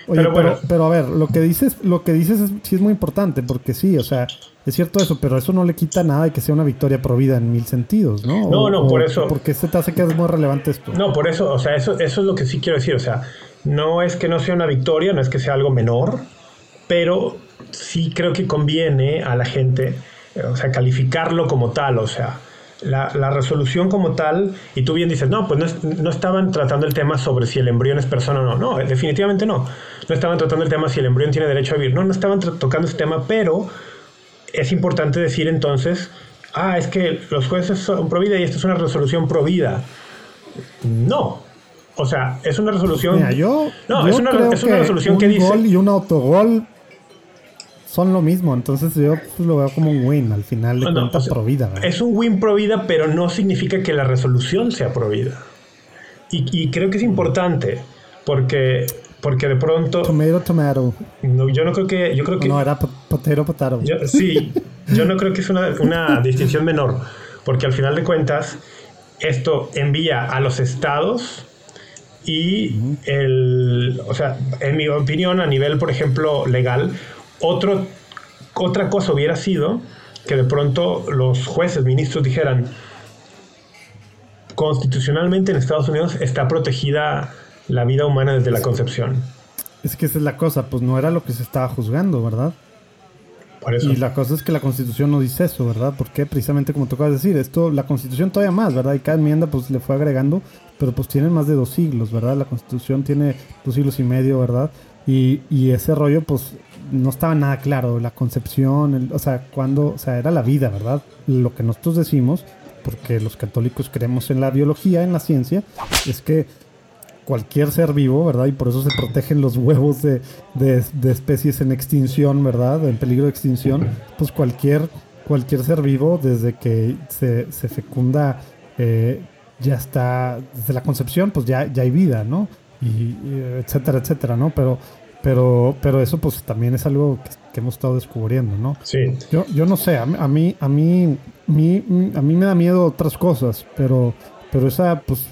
Speaker 3: Oye, pero, pero, a ver, lo que dices, lo que dices es, sí es muy importante, porque sí, o sea, es cierto eso, pero eso no le quita nada de que sea una victoria provida en mil sentidos, ¿no?
Speaker 2: No, no, por eso.
Speaker 3: Porque se te hace que es muy relevante esto.
Speaker 2: No, por eso, o sea, eso, eso es lo que sí quiero decir, o sea, no es que no sea una victoria, no es que sea algo menor, pero sí creo que conviene a la gente, o sea, calificarlo como tal, o sea, la, resolución como tal, y tú bien dices, no, pues no, estaban tratando el tema sobre si el embrión es persona o no. No, definitivamente no. No estaban tratando el tema si el embrión tiene derecho a vivir. No, no estaban tocando ese tema, pero es importante decir entonces, ah, es que los jueces son pro vida y esta es una resolución pro vida. No. O sea, es una resolución.
Speaker 3: yo,
Speaker 2: no, es, una, resolución que dice.
Speaker 3: Gol y un autogol son lo mismo. Entonces yo pues, lo veo como un win al final de cuentas pro vida.
Speaker 2: Es un win pro vida, pero no significa que la resolución sea pro vida. Y, creo que es importante porque porque de pronto
Speaker 3: tomato tomato.
Speaker 2: No, yo no creo que yo creo que
Speaker 3: no era potero potaro
Speaker 2: sí yo no creo que es una, una distinción menor porque al final de cuentas esto envía a los estados y el o sea en mi opinión a nivel por ejemplo legal otro, otra cosa hubiera sido que de pronto los jueces, ministros dijeran, constitucionalmente en Estados Unidos está protegida la vida humana desde la concepción.
Speaker 3: Es que esa es la cosa, pues no era lo que se estaba juzgando, ¿verdad?
Speaker 2: Por eso.
Speaker 3: Y la cosa es que la constitución no dice eso, ¿verdad? Porque precisamente como de decir, esto, la constitución todavía más, ¿verdad? Y cada enmienda pues le fue agregando, pero pues tiene más de dos siglos, ¿verdad? La constitución tiene dos siglos y medio, ¿verdad? Y, y ese rollo, pues, no estaba nada claro. La concepción, o sea, cuando, o sea, era la vida, ¿verdad? Lo que nosotros decimos, porque los católicos creemos en la biología, en la ciencia, es que cualquier ser vivo, ¿verdad? Y por eso se protegen los huevos de, de, especies en extinción, ¿verdad? En peligro de extinción. Pues cualquier, cualquier ser vivo, desde que se, se fecunda, eh, ya está, desde la concepción, pues ya, ya hay vida, ¿no? Y, etcétera, etcétera, ¿no? Pero, pero, pero eso pues también es algo que, hemos estado descubriendo, ¿no?
Speaker 2: Sí.
Speaker 3: Yo, yo no sé, a mí, a mí, a mí, a mí me da miedo otras cosas, pero, pero esa, pues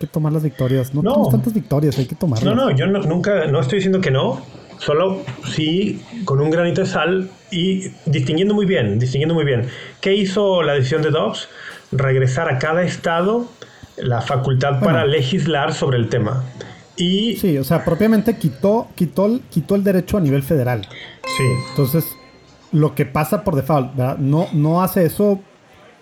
Speaker 3: que tomar las victorias. No, tenemos tantas victorias, hay que tomarlas.
Speaker 2: No, no, yo nunca, no estoy diciendo que no, solo sí con un granito de sal y distinguiendo muy bien, distinguiendo muy bien. ¿Qué hizo la decisión de Dobbs? Regresar a cada estado la facultad para legislar sobre el tema. Y,
Speaker 3: sí, o sea, propiamente quitó, quitó, quitó el derecho a nivel federal.
Speaker 2: Sí.
Speaker 3: Entonces, lo que pasa por default, ¿verdad? No, no hace eso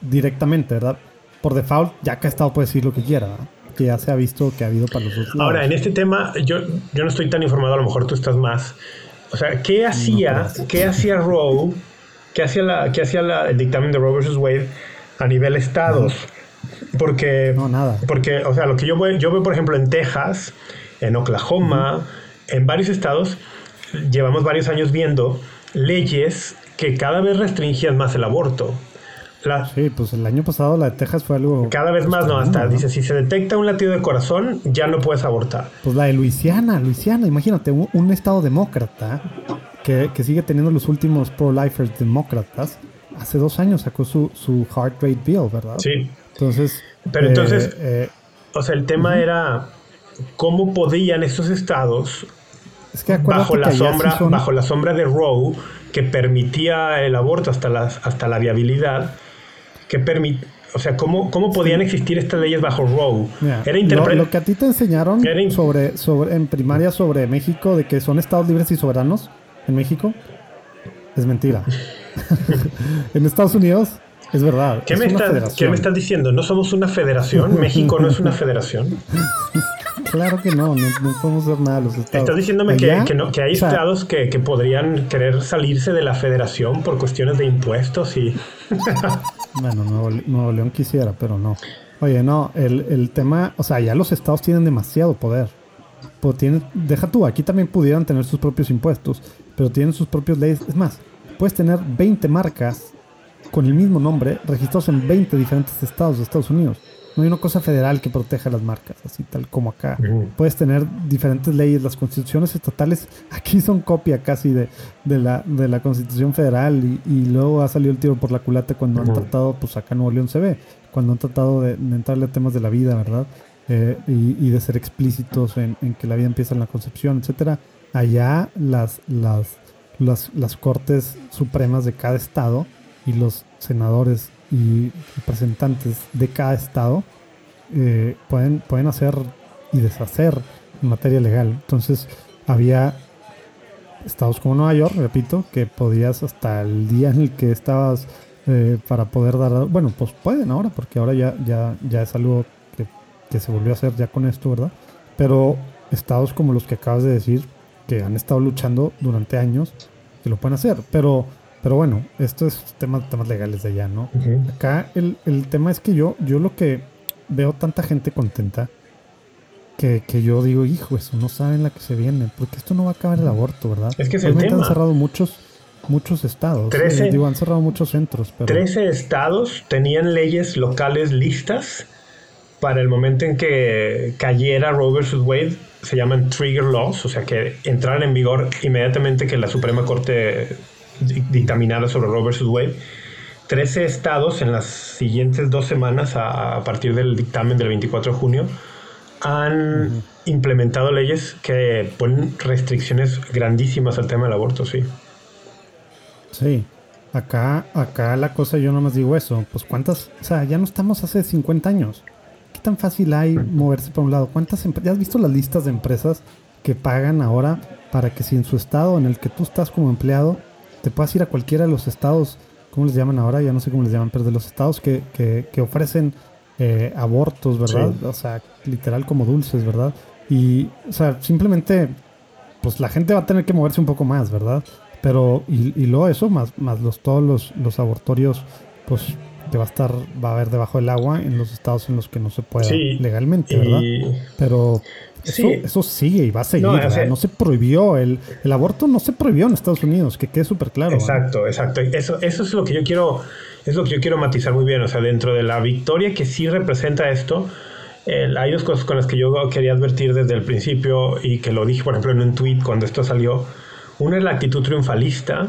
Speaker 3: directamente, ¿verdad? Por default, ya que estado puede decir lo que quiera, ¿verdad? Que ya se ha visto que ha habido para los dos
Speaker 2: Ahora, en este tema, yo, yo no estoy tan informado, a lo mejor tú estás más. O sea, ¿qué hacía, ¿qué hacía Roe? ¿Qué hacía, la, qué hacía la, el dictamen de Roe versus Wade a nivel estados? Porque,
Speaker 3: no, nada.
Speaker 2: porque, o sea, lo que yo veo, yo veo, por ejemplo, en Texas, en Oklahoma, en varios estados, llevamos varios años viendo leyes que cada vez restringían más el aborto
Speaker 3: sí, pues el año pasado la de Texas fue algo...
Speaker 2: Cada vez más, no, hasta dice, si se detecta un latido de corazón, ya no puedes abortar.
Speaker 3: Pues la de Luisiana, Luisiana, imagínate, un, estado demócrata que, sigue teniendo los últimos pro-lifers demócratas, hace dos años sacó su, su heart rate bill, ¿verdad?
Speaker 2: Sí.
Speaker 3: Entonces...
Speaker 2: Pero eh, entonces, eh, o sea, el tema era cómo podían estos estados bajo la sombra bajo la sombra de Roe que permitía el aborto hasta hasta la viabilidad que permite, o sea, ¿cómo, cómo podían existir estas leyes bajo Roe?
Speaker 3: Era lo, que a ti te enseñaron sobre, sobre, en primaria sobre México, de que son estados libres y soberanos en México, es mentira. en Estados Unidos es verdad.
Speaker 2: ¿Qué, me, ¿Qué me estás diciendo? ¿No somos una federación? ¿México no es una federación?
Speaker 3: Claro que no, no, podemos hacer nada los estados.
Speaker 2: Estás diciéndome que, que, no, que, hay estados que, que, podrían querer salirse de la federación por cuestiones de impuestos y...
Speaker 3: bueno, Nuevo, León quisiera, pero no. Oye, no, el, el, tema, o sea, ya los estados tienen demasiado poder. Pues tienen, deja tú, aquí también pudieran tener sus propios impuestos, pero tienen sus propias leyes. Es más, puedes tener 20 marcas con el mismo nombre registrados en 20 diferentes estados de Estados Unidos. No hay una cosa federal que proteja las marcas, así tal como acá. Puedes tener diferentes leyes. Las constituciones estatales aquí son copia casi de, de, la, de la constitución federal y, luego ha salido el tiro por la culata cuando han tratado, pues acá en Nuevo León se ve, cuando han tratado de, entrarle a temas de la vida, ¿verdad? Eh, y, de ser explícitos en, que la vida empieza en la concepción, etcétera. Allá las, las, las, las cortes supremas de cada estado y los senadores y representantes de cada estado eh, pueden, pueden hacer y deshacer en materia legal. Entonces había estados como Nueva York, repito, que podías hasta el día en el que estabas eh, para poder dar... Bueno, pues pueden ahora, porque ahora ya, ya, ya es algo que, que se volvió a hacer ya con esto, ¿verdad? Pero estados como los que acabas de decir, que han estado luchando durante años, que lo pueden hacer. Pero pero bueno, esto es temas, temas legales de allá, ¿no? Acá el, tema es que yo, yo lo que veo tanta gente contenta que, yo digo, hijo, eso no saben la que se viene, porque esto no va a acabar el aborto, ¿verdad?
Speaker 2: Es que es el tema.
Speaker 3: han cerrado muchos, muchos estados. 13, digo, han cerrado muchos centros. Pero...
Speaker 2: 13 estados tenían leyes locales listas para el momento en que cayera Roe vs. Wade. Se llaman trigger laws, o sea, que entraran en vigor inmediatamente que la Suprema Corte dictaminada sobre Roe vs. Wade, 13 estados en las siguientes dos semanas, a, partir del dictamen del 24 de junio, han implementado leyes que ponen restricciones grandísimas al tema del aborto, sí.
Speaker 3: Sí, acá, acá la cosa yo nomás digo eso, pues cuántas, o sea, ya no estamos hace 50 años. ¿Qué tan fácil hay moverse para un lado? ¿Cuántas ¿Ya has visto las listas de empresas que pagan ahora para que si en su estado en el que tú estás como empleado te puedes ir a cualquiera de los estados, ¿cómo les llaman ahora? Ya no sé cómo les llaman, pero de los estados que, que, ofrecen eh, abortos, ¿verdad? O sea, literal como dulces, ¿verdad? Y, o sea, simplemente pues la gente va a tener que moverse un poco más, ¿verdad? Pero, y, y luego eso, más, más los, todos los, los abortorios, pues que va a estar, va a haber debajo del agua en los estados en los que no se puede legalmente, ¿verdad? Pero eso, eso, sigue y va a seguir. No, se prohibió, el, el, aborto no se prohibió en Estados Unidos, que quede súper claro.
Speaker 2: Exacto, exacto. Eso, eso es lo que yo quiero, es lo que yo quiero matizar muy bien. O sea, dentro de la victoria que sí representa esto, hay dos cosas con las que yo quería advertir desde el principio y que lo dije, por ejemplo, en un tweet cuando esto salió. Una es la actitud triunfalista,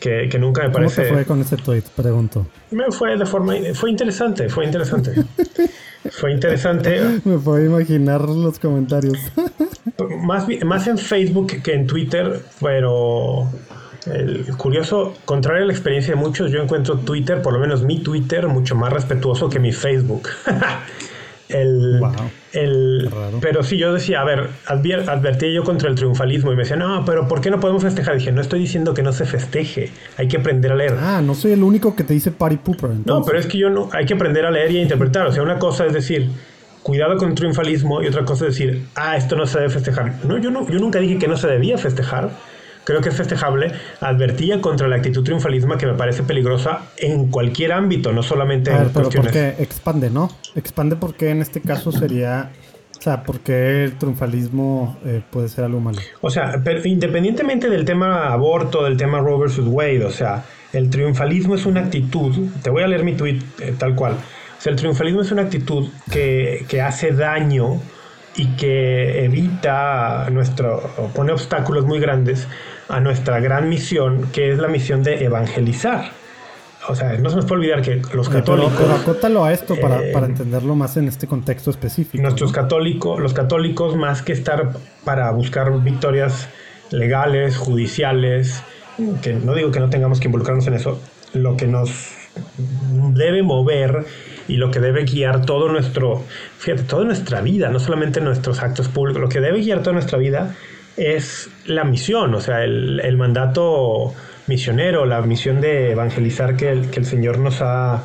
Speaker 2: que, que nunca me parece...
Speaker 3: ¿Cómo te fue con ese tweet? Pregunto.
Speaker 2: Me fue de forma... Fue interesante, fue interesante. fue interesante.
Speaker 3: Me puedo imaginar los comentarios.
Speaker 2: más, más en Facebook que en Twitter, pero... El curioso, contrario a la experiencia de muchos, yo encuentro Twitter, por lo menos mi Twitter, mucho más respetuoso que mi Facebook. El, el, pero sí, yo decía, a ver, advertí yo contra el triunfalismo y me decía, no, pero ¿por qué no podemos festejar? dije, no estoy diciendo que no se festeje, hay que aprender a leer.
Speaker 3: Ah, no soy el único que te dice party pooper.
Speaker 2: No, pero es que yo no, hay que aprender a leer y a interpretar. O sea, una cosa es decir, cuidado con el triunfalismo y otra cosa es decir, ah, esto no se debe festejar. No, yo, no, yo nunca dije que no se debía festejar creo que es festejable, advertía contra la actitud triunfalismo que me parece peligrosa en cualquier ámbito, no solamente
Speaker 3: en pero porque expande, ¿no? Expande porque en este caso sería... O sea, ¿por qué el triunfalismo eh, puede ser algo malo?
Speaker 2: O sea, pero independientemente del tema aborto, del tema Roe vs. Wade, o sea, el triunfalismo es una actitud, te voy a leer mi tweet eh, tal cual, o sea, el triunfalismo es una actitud que, que hace daño y que evita nuestro, pone obstáculos muy grandes a nuestra gran misión, que es la misión de evangelizar. O sea, no se nos puede olvidar que los católicos.
Speaker 3: Pero, acótalo a esto para, eh, para, entenderlo más en este contexto específico.
Speaker 2: Nuestros católicos, los católicos, más que estar para buscar victorias legales, judiciales, que no digo que no tengamos que involucrarnos en eso, lo que nos debe mover y lo que debe guiar todo nuestro, fíjate, toda nuestra vida, no solamente nuestros actos públicos, lo que debe guiar toda nuestra vida es la misión, o sea, el, mandato misionero, la misión de evangelizar que el, que el Señor nos ha,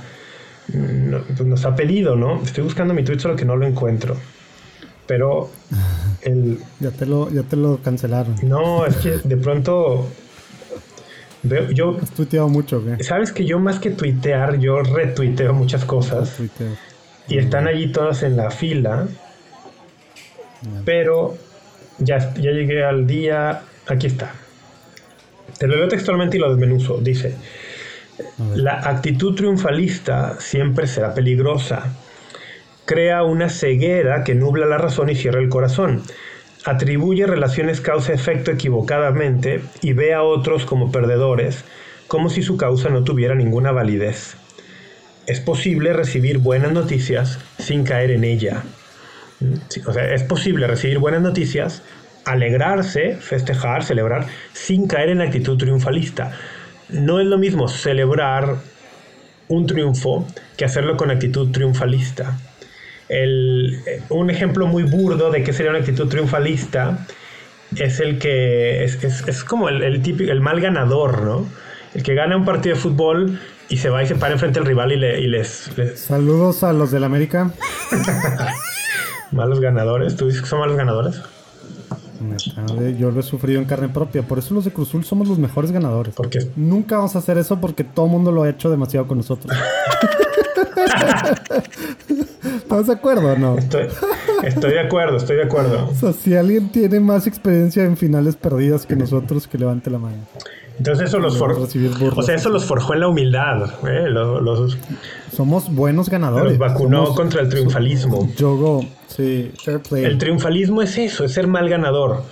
Speaker 2: pues nos ha pedido, ¿no? Estoy buscando mi tweet solo que no lo encuentro. Pero el...
Speaker 3: Ya te lo, ya te lo cancelaron.
Speaker 2: No, es que de pronto... Veo, yo...
Speaker 3: Has tuiteado mucho,
Speaker 2: Sabes que yo más que tuitear, yo retuiteo muchas cosas. Y están allí todas en la fila. Pero ya, ya llegué al día. Aquí está. Te lo leo textualmente y lo desmenuzo. Dice: La actitud triunfalista siempre será peligrosa. Crea una ceguera que nubla la razón y cierra el corazón. Atribuye relaciones causa-efecto equivocadamente y ve a otros como perdedores, como si su causa no tuviera ninguna validez. Es posible recibir buenas noticias sin caer en ella o sea, es posible recibir buenas noticias, alegrarse, festejar, celebrar, sin caer en la actitud triunfalista. No es lo mismo celebrar un triunfo que hacerlo con actitud triunfalista. un ejemplo muy burdo de qué sería una actitud triunfalista es el que es, como el, típico, el mal ganador, ¿no? El que gana un partido de fútbol y se va y se para enfrente del rival y, le, les, les,
Speaker 3: Saludos a los del América.
Speaker 2: Malos ganadores. ¿Tú dices que son malos ganadores?
Speaker 3: Yo lo he sufrido en carne propia. Por eso los de Cruzul somos los mejores ganadores.
Speaker 2: ¿Por qué?
Speaker 3: Nunca vamos a hacer eso porque todo el mundo lo ha hecho demasiado con nosotros. ¿Estás de acuerdo o no?
Speaker 2: Estoy, estoy, de acuerdo, estoy de acuerdo.
Speaker 3: O sea, si alguien tiene más experiencia en finales perdidas que nosotros, que levante la mano.
Speaker 2: Entonces eso los forjó. O sea, eso los forjó en la humildad. ¿eh? Los,
Speaker 3: Somos buenos ganadores.
Speaker 2: Los vacunó contra el triunfalismo.
Speaker 3: Yogo, sí, fair play.
Speaker 2: El triunfalismo es eso, es ser mal ganador.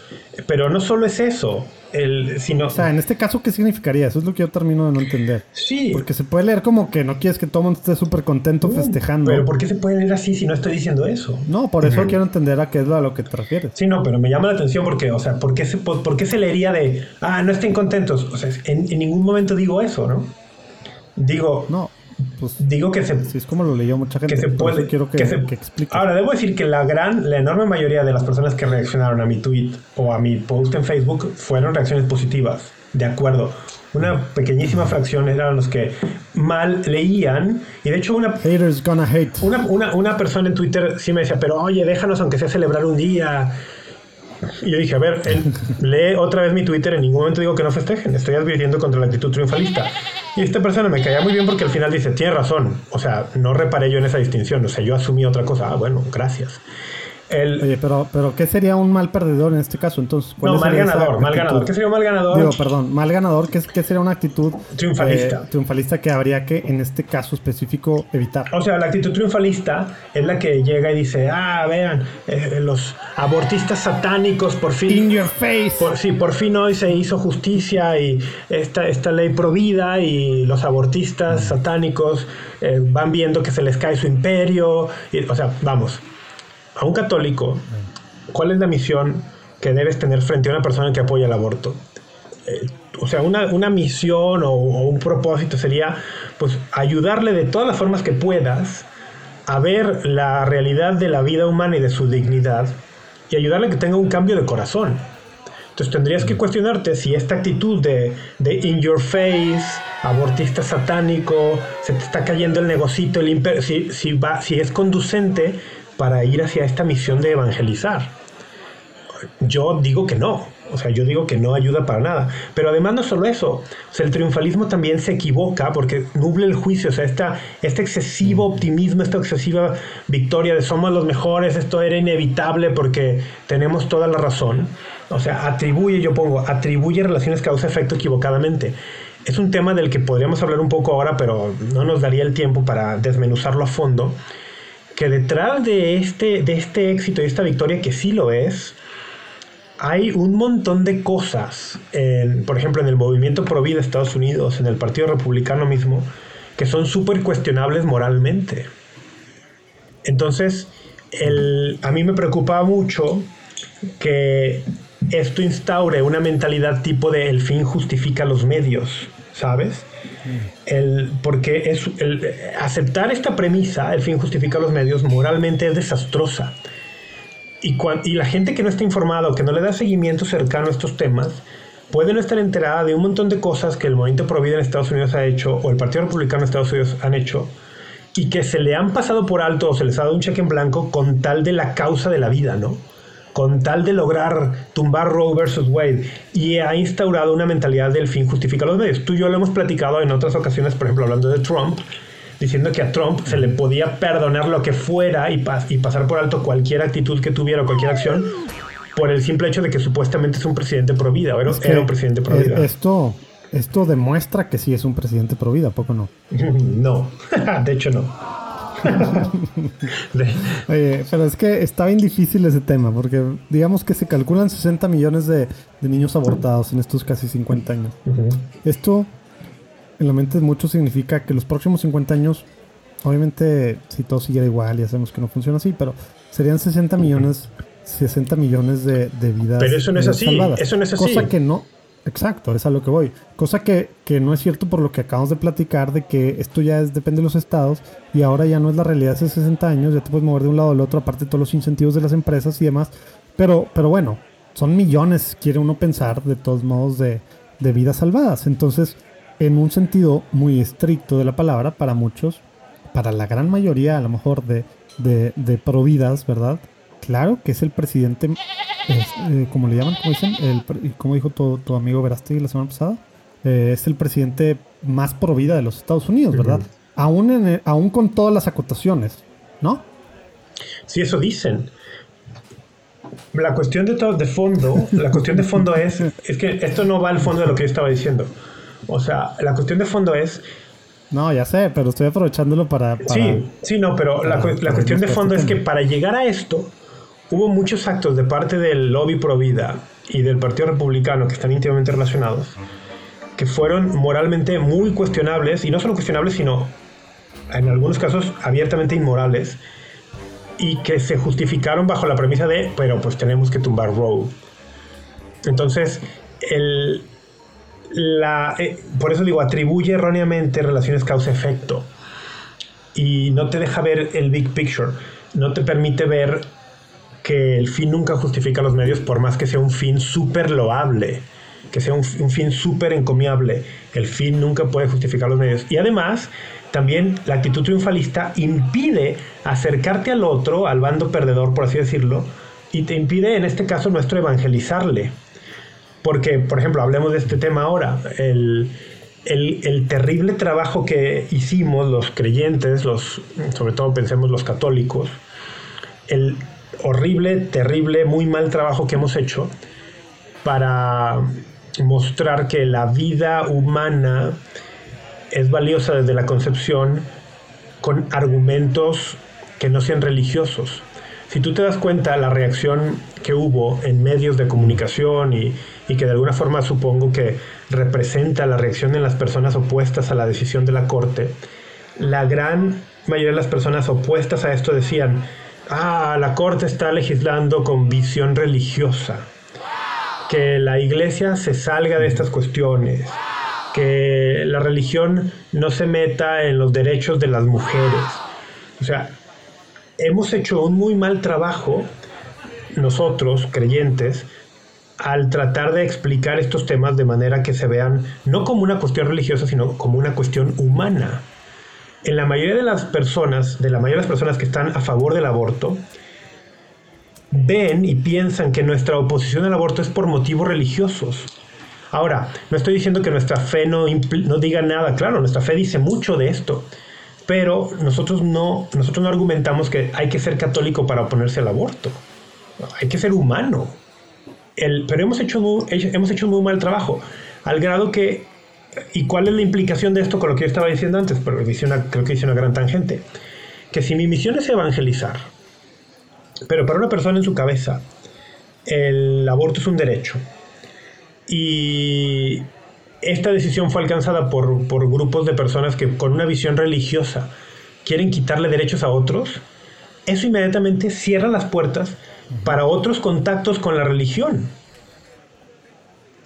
Speaker 2: Pero no solo es eso. El, sino...
Speaker 3: O sea, en este caso, ¿qué significaría? Eso es lo que yo termino de no entender.
Speaker 2: Sí.
Speaker 3: Porque se puede leer como que no quieres que todo el mundo esté súper contento festejando.
Speaker 2: Pero ¿por qué se puede leer así si no estoy diciendo eso?
Speaker 3: No, por eso quiero entender a qué es a lo que te refieres.
Speaker 2: Sí, no, pero me llama la atención porque, o sea, ¿por qué se, por, qué se leería de, ah, no estén contentos? O sea, en, en ningún momento digo eso, ¿no? Digo,
Speaker 3: no, pues,
Speaker 2: digo que se.
Speaker 3: Sí, es como lo leyó mucha gente.
Speaker 2: Que se puede.
Speaker 3: Quiero que, explique.
Speaker 2: Ahora, debo decir que la gran, la enorme mayoría de las personas que reaccionaron a mi tweet o a mi post en Facebook fueron reacciones positivas. De acuerdo. Una pequeñísima fracción eran los que mal leían. Y de hecho, una.
Speaker 3: Haters gonna hate.
Speaker 2: Una, una, una persona en Twitter sí me decía, pero oye, déjanos aunque sea celebrar un día. Y yo dije, a ver, lee otra vez mi Twitter, en ningún momento digo que no festejen, estoy advirtiendo contra la actitud triunfalista. Y esta persona me caía muy bien porque al final dice, tiene razón, o sea, no reparé yo en esa distinción, o sea, yo asumí otra cosa, ah, bueno, gracias.
Speaker 3: Oye, pero, pero ¿qué sería un mal perdedor en este caso? Entonces,
Speaker 2: ¿cuál no, mal ganador, mal ganador. ¿Qué sería un mal ganador?
Speaker 3: Digo, perdón, mal ganador, ¿qué, qué sería una actitud
Speaker 2: triunfalista?
Speaker 3: Eh, triunfalista que habría que, en este caso específico, evitar.
Speaker 2: O sea, la actitud triunfalista es la que llega y dice, ah, vean, eh, los abortistas satánicos por fin...
Speaker 3: In your face.
Speaker 2: Por, sí, por fin hoy se hizo justicia y esta, esta ley provida y los abortistas satánicos eh, van viendo que se les cae su imperio. Y, o sea, vamos a un católico, ¿cuál es la misión que debes tener frente a una persona que apoya el aborto? Eh, o sea, una, misión o, un propósito sería pues ayudarle de todas las formas que puedas a ver la realidad de la vida humana y de su dignidad y ayudarle a que tenga un cambio de corazón. Entonces tendrías que cuestionarte si esta actitud de, in your face, abortista satánico, se te está cayendo el negocito, el imperio, si, si, va, si es conducente para ir hacia esta misión de evangelizar. Yo digo que no, o sea, yo digo que no ayuda para nada. Pero además no solo eso, o sea, el triunfalismo también se equivoca porque nuble el juicio, o sea, esta, este excesivo optimismo, esta excesiva victoria de somos los mejores, esto era inevitable porque tenemos toda la razón. O sea, atribuye, yo pongo, atribuye relaciones causa-efecto equivocadamente. Es un tema del que podríamos hablar un poco ahora, pero no nos daría el tiempo para desmenuzarlo a fondo que detrás de este, de este éxito y esta victoria, que sí lo es, hay un montón de cosas, por ejemplo, en el movimiento pro vida de Estados Unidos, en el Partido Republicano mismo, que son súper cuestionables moralmente. Entonces, el, a mí me preocupa mucho que esto instaure una mentalidad tipo de el fin justifica los medios, ¿sabes? El, porque es, el, aceptar esta premisa, el fin justifica los medios, moralmente es desastrosa. Y, y la gente que no está informada o que no le da seguimiento cercano a estos temas, puede no estar enterada de un montón de cosas que el movimiento Pro en Estados Unidos ha hecho o el Partido Republicano en Estados Unidos han hecho y que se le han pasado por alto o se les ha dado un cheque en blanco con tal de la causa de la vida, ¿no? Con tal de lograr tumbar Roe versus Wade y ha instaurado una mentalidad del fin justifica los medios. Tú y yo lo hemos platicado en otras ocasiones, por ejemplo, hablando de Trump, diciendo que a Trump se le podía perdonar lo que fuera y, y pasar por alto cualquier actitud que tuviera o cualquier acción por el simple hecho de que supuestamente es un presidente pro vida o era, un presidente pro vida.
Speaker 3: Esto, esto demuestra que sí es un presidente pro vida, poco no?
Speaker 2: no, de hecho no.
Speaker 3: pero es que está bien difícil ese tema, porque digamos que se calculan 60 millones de, niños abortados en estos casi 50 años. Esto, en la mente de muchos, significa que los próximos 50 años, obviamente, si todo siguiera igual, ya sabemos que no funciona así, pero serían 60 millones, 60 millones de, vidas.
Speaker 2: Pero eso no es así, eso no es así.
Speaker 3: Cosa que no, Exacto, es a lo que voy. Cosa que, no es cierto por lo que acabamos de platicar, de que esto ya es, depende de los estados y ahora ya no es la realidad hace 60 años, ya te puedes mover de un lado al otro, aparte de todos los incentivos de las empresas y demás. Pero, pero bueno, son millones, quiere uno pensar, de todos modos, de, vidas salvadas. Entonces, en un sentido muy estricto de la palabra, para muchos, para la gran mayoría a lo mejor de, de, de providas, ¿verdad? Claro que es el presidente, eh, como le llaman, como dicen, el, como dijo tu, tu amigo Verástegui la semana pasada, eh, es el presidente más pro vida de los Estados Unidos, ¿verdad? aún, en aún con todas las acotaciones, ¿no?
Speaker 2: Sí, eso dicen. La cuestión de, todo, de fondo, la cuestión de fondo es, es que esto no va al fondo de lo que yo estaba diciendo. O sea, la cuestión de fondo es
Speaker 3: no, ya sé, pero estoy aprovechándolo para...
Speaker 2: sí, sí, no, pero la, la cuestión de fondo es que para llegar a esto, hubo muchos actos de parte del lobby pro vida y del Partido Republicano que están íntimamente relacionados, que fueron moralmente muy cuestionables, y no solo cuestionables, sino en algunos casos abiertamente inmorales, y que se justificaron bajo la premisa de, pero pues tenemos que tumbar Roe. Entonces, el, la, eh, por eso digo, atribuye erróneamente relaciones causa-efecto y no te deja ver el big picture, no te permite ver que el fin nunca justifica los medios por más que sea un fin súper loable, que sea un, fin súper encomiable. El fin nunca puede justificar los medios. Y además, también la actitud triunfalista impide acercarte al otro, al bando perdedor, por así decirlo, y te impide en este caso nuestro evangelizarle. Porque, por ejemplo, hablemos de este tema ahora, el, el, terrible trabajo que hicimos los creyentes, los, sobre todo pensemos los católicos, el horrible, terrible, muy mal trabajo que hemos hecho para mostrar que la vida humana es valiosa desde la concepción con argumentos que no sean religiosos. Si tú te das cuenta la reacción que hubo en medios de comunicación y, y que de alguna forma supongo que representa la reacción de las personas opuestas a la decisión de la Corte, la gran mayoría de las personas opuestas a esto decían, ah, la Corte está legislando con visión religiosa, que la Iglesia se salga de estas cuestiones, que la religión no se meta en los derechos de las mujeres. O sea, hemos hecho un muy mal trabajo nosotros, creyentes, al tratar de explicar estos temas de manera que se vean no como una cuestión religiosa, sino como una cuestión humana. En la mayoría de las personas, de la mayoría de las personas que están a favor del aborto, ven y piensan que nuestra oposición al aborto es por motivos religiosos. Ahora, no estoy diciendo que nuestra fe no, no diga nada, claro, nuestra fe dice mucho de esto, pero nosotros no, nosotros no argumentamos que hay que ser católico para oponerse al aborto. Hay que ser humano pero hemos hecho, hemos hecho un muy mal trabajo, al grado que, ¿y cuál es la implicación de esto con lo que yo estaba diciendo antes? Pero creo que hice una gran tangente, que si mi misión es evangelizar, pero para una persona en su cabeza, el aborto es un derecho, y esta decisión fue alcanzada por, por grupos de personas que con una visión religiosa quieren quitarle derechos a otros, eso inmediatamente cierra las puertas para otros contactos con la religión.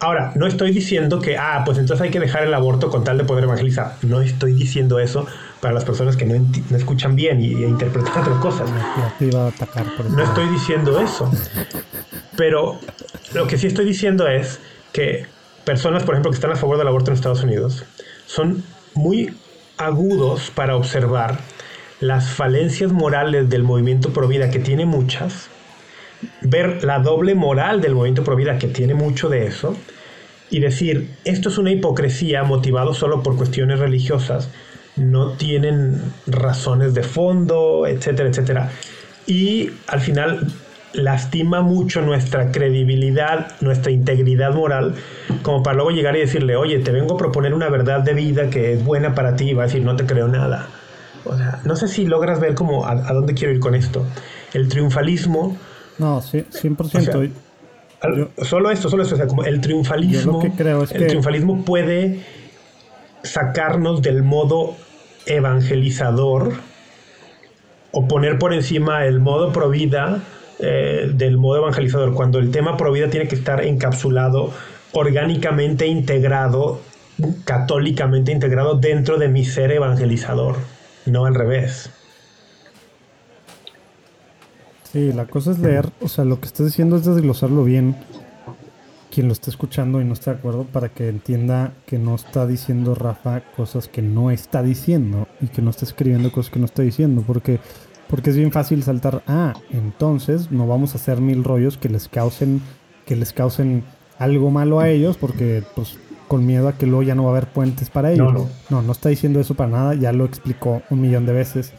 Speaker 2: Ahora, no estoy diciendo que, ah, pues entonces hay que dejar el aborto con tal de poder evangelizar. No estoy diciendo eso para las personas que no, escuchan bien y, interpretan otras cosas. no estoy diciendo eso. Pero lo que sí estoy diciendo es que personas, por ejemplo, que están a favor del aborto en Estados Unidos, son muy agudos para observar las falencias morales del movimiento pro vida, que tiene muchas, ver la doble moral del movimiento pro vida, que tiene mucho de eso, y decir, esto es una hipocresía motivado solo por cuestiones religiosas, no tienen razones de fondo, etcétera, etcétera. Y al final lastima mucho nuestra credibilidad, nuestra integridad moral, como para luego llegar y decirle, oye, te vengo a proponer una verdad de vida que es buena para ti, y va a decir, no te creo nada. O sea, no sé si logras ver cómo a dónde quiero ir con esto. El triunfalismo
Speaker 3: no, sí, 100%.
Speaker 2: solo esto, solo esto. O sea, como el triunfalismo. el triunfalismo puede sacarnos del modo evangelizador o poner por encima el modo pro vida eh, del modo evangelizador, cuando el tema pro vida tiene que estar encapsulado, orgánicamente integrado, católicamente integrado dentro de mi ser evangelizador, no al revés.
Speaker 3: Sí, la cosa es leer, o sea, lo que estás diciendo es desglosarlo bien, quien lo está escuchando y no está de acuerdo, para que entienda que no está diciendo Rafa cosas que no está diciendo y que no está escribiendo cosas que no está diciendo, porque, porque es bien fácil saltar, ah, entonces no vamos a hacer mil rollos que les causen, que les causen algo malo a ellos, porque pues con miedo a que luego ya no va a haber puentes para ellos. no, no, no está diciendo eso para nada, ya lo explicó un millón de veces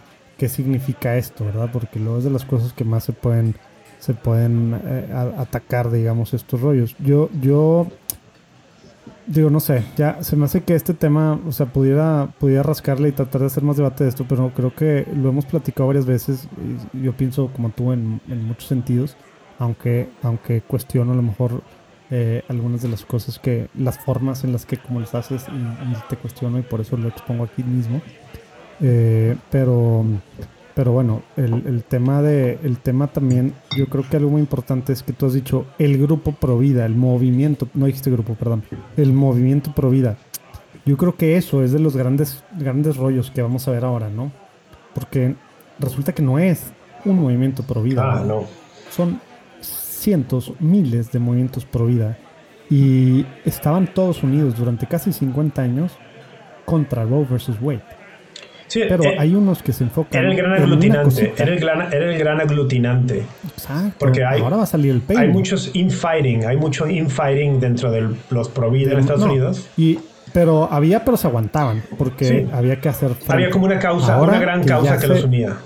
Speaker 3: qué significa esto, ¿verdad? Porque luego es de las cosas que más se pueden se pueden eh, atacar, digamos, estos rollos. Yo, yo digo, no sé, ya se me hace que este tema, o sea, pudiera, pudiera rascarle y tratar de hacer más debate de esto, pero creo que lo hemos platicado varias veces. Y yo pienso como tú en, muchos sentidos, aunque, aunque cuestiono a lo mejor eh, algunas de las cosas que, las formas en las que como las haces y te cuestiono y por eso lo expongo aquí mismo. Eh, pero, pero bueno, el, tema de, el tema también, yo creo que algo muy importante es que tú has dicho el grupo Provida, el movimiento, no dijiste grupo, perdón, el movimiento Provida. Yo creo que eso es de los grandes, grandes rollos que vamos a ver ahora, ¿no? Porque resulta que no es un movimiento Provida.
Speaker 2: Ah, no.
Speaker 3: Son cientos, miles de movimientos Provida. Y estaban todos unidos durante casi 50 años contra Roe versus Wade. Pero eh, hay unos que se enfocan.
Speaker 2: Era el gran aglutinante. Era el gran, era el gran aglutinante.
Speaker 3: Exacto. Porque hay, ahora va a salir el
Speaker 2: paywall. Hay muchos infighting. Hay mucho infighting dentro de los pro vida en Estados Unidos.
Speaker 3: Y, pero había, pero se aguantaban. Porque había que hacer.
Speaker 2: Había como una causa, una gran causa que los unía.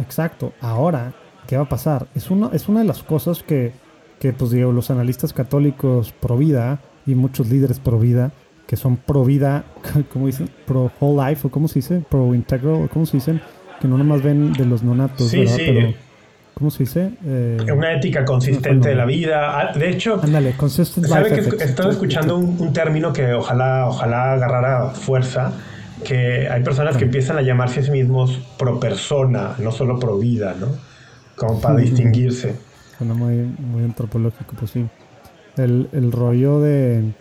Speaker 3: Exacto. Ahora, ¿qué va a pasar? Es, uno, es una de las cosas que, que pues digo, los analistas católicos pro vida y muchos líderes pro vida que son pro vida, ¿cómo dicen? Pro whole life, o cómo se dice? Pro integral, ¿cómo se dicen? Que no nomás ven de los nonatos, sí, Sí. Pero, ¿cómo se dice?
Speaker 2: Eh, una ética consistente de la vida. Ah, de hecho,
Speaker 3: Ándale, consistent
Speaker 2: ¿sabe que Estoy escuchando un, término que ojalá, ojalá agarrara fuerza, que hay personas que empiezan a llamarse a sí mismos pro persona, no solo pro vida, ¿no? Como para distinguirse.
Speaker 3: Suena muy, muy antropológico, pues sí. El, el rollo de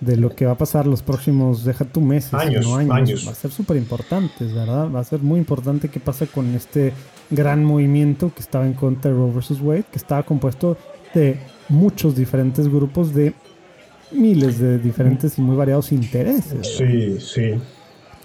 Speaker 3: de lo que va a pasar los próximos, deja tu meses,
Speaker 2: años,
Speaker 3: no
Speaker 2: años,
Speaker 3: Va a ser súper importante, ¿verdad? Va a ser muy importante qué pasa con este gran movimiento que estaba en contra de Roe vs. Wade, que estaba compuesto de muchos diferentes grupos de miles de diferentes y muy variados intereses.
Speaker 2: Sí, sí.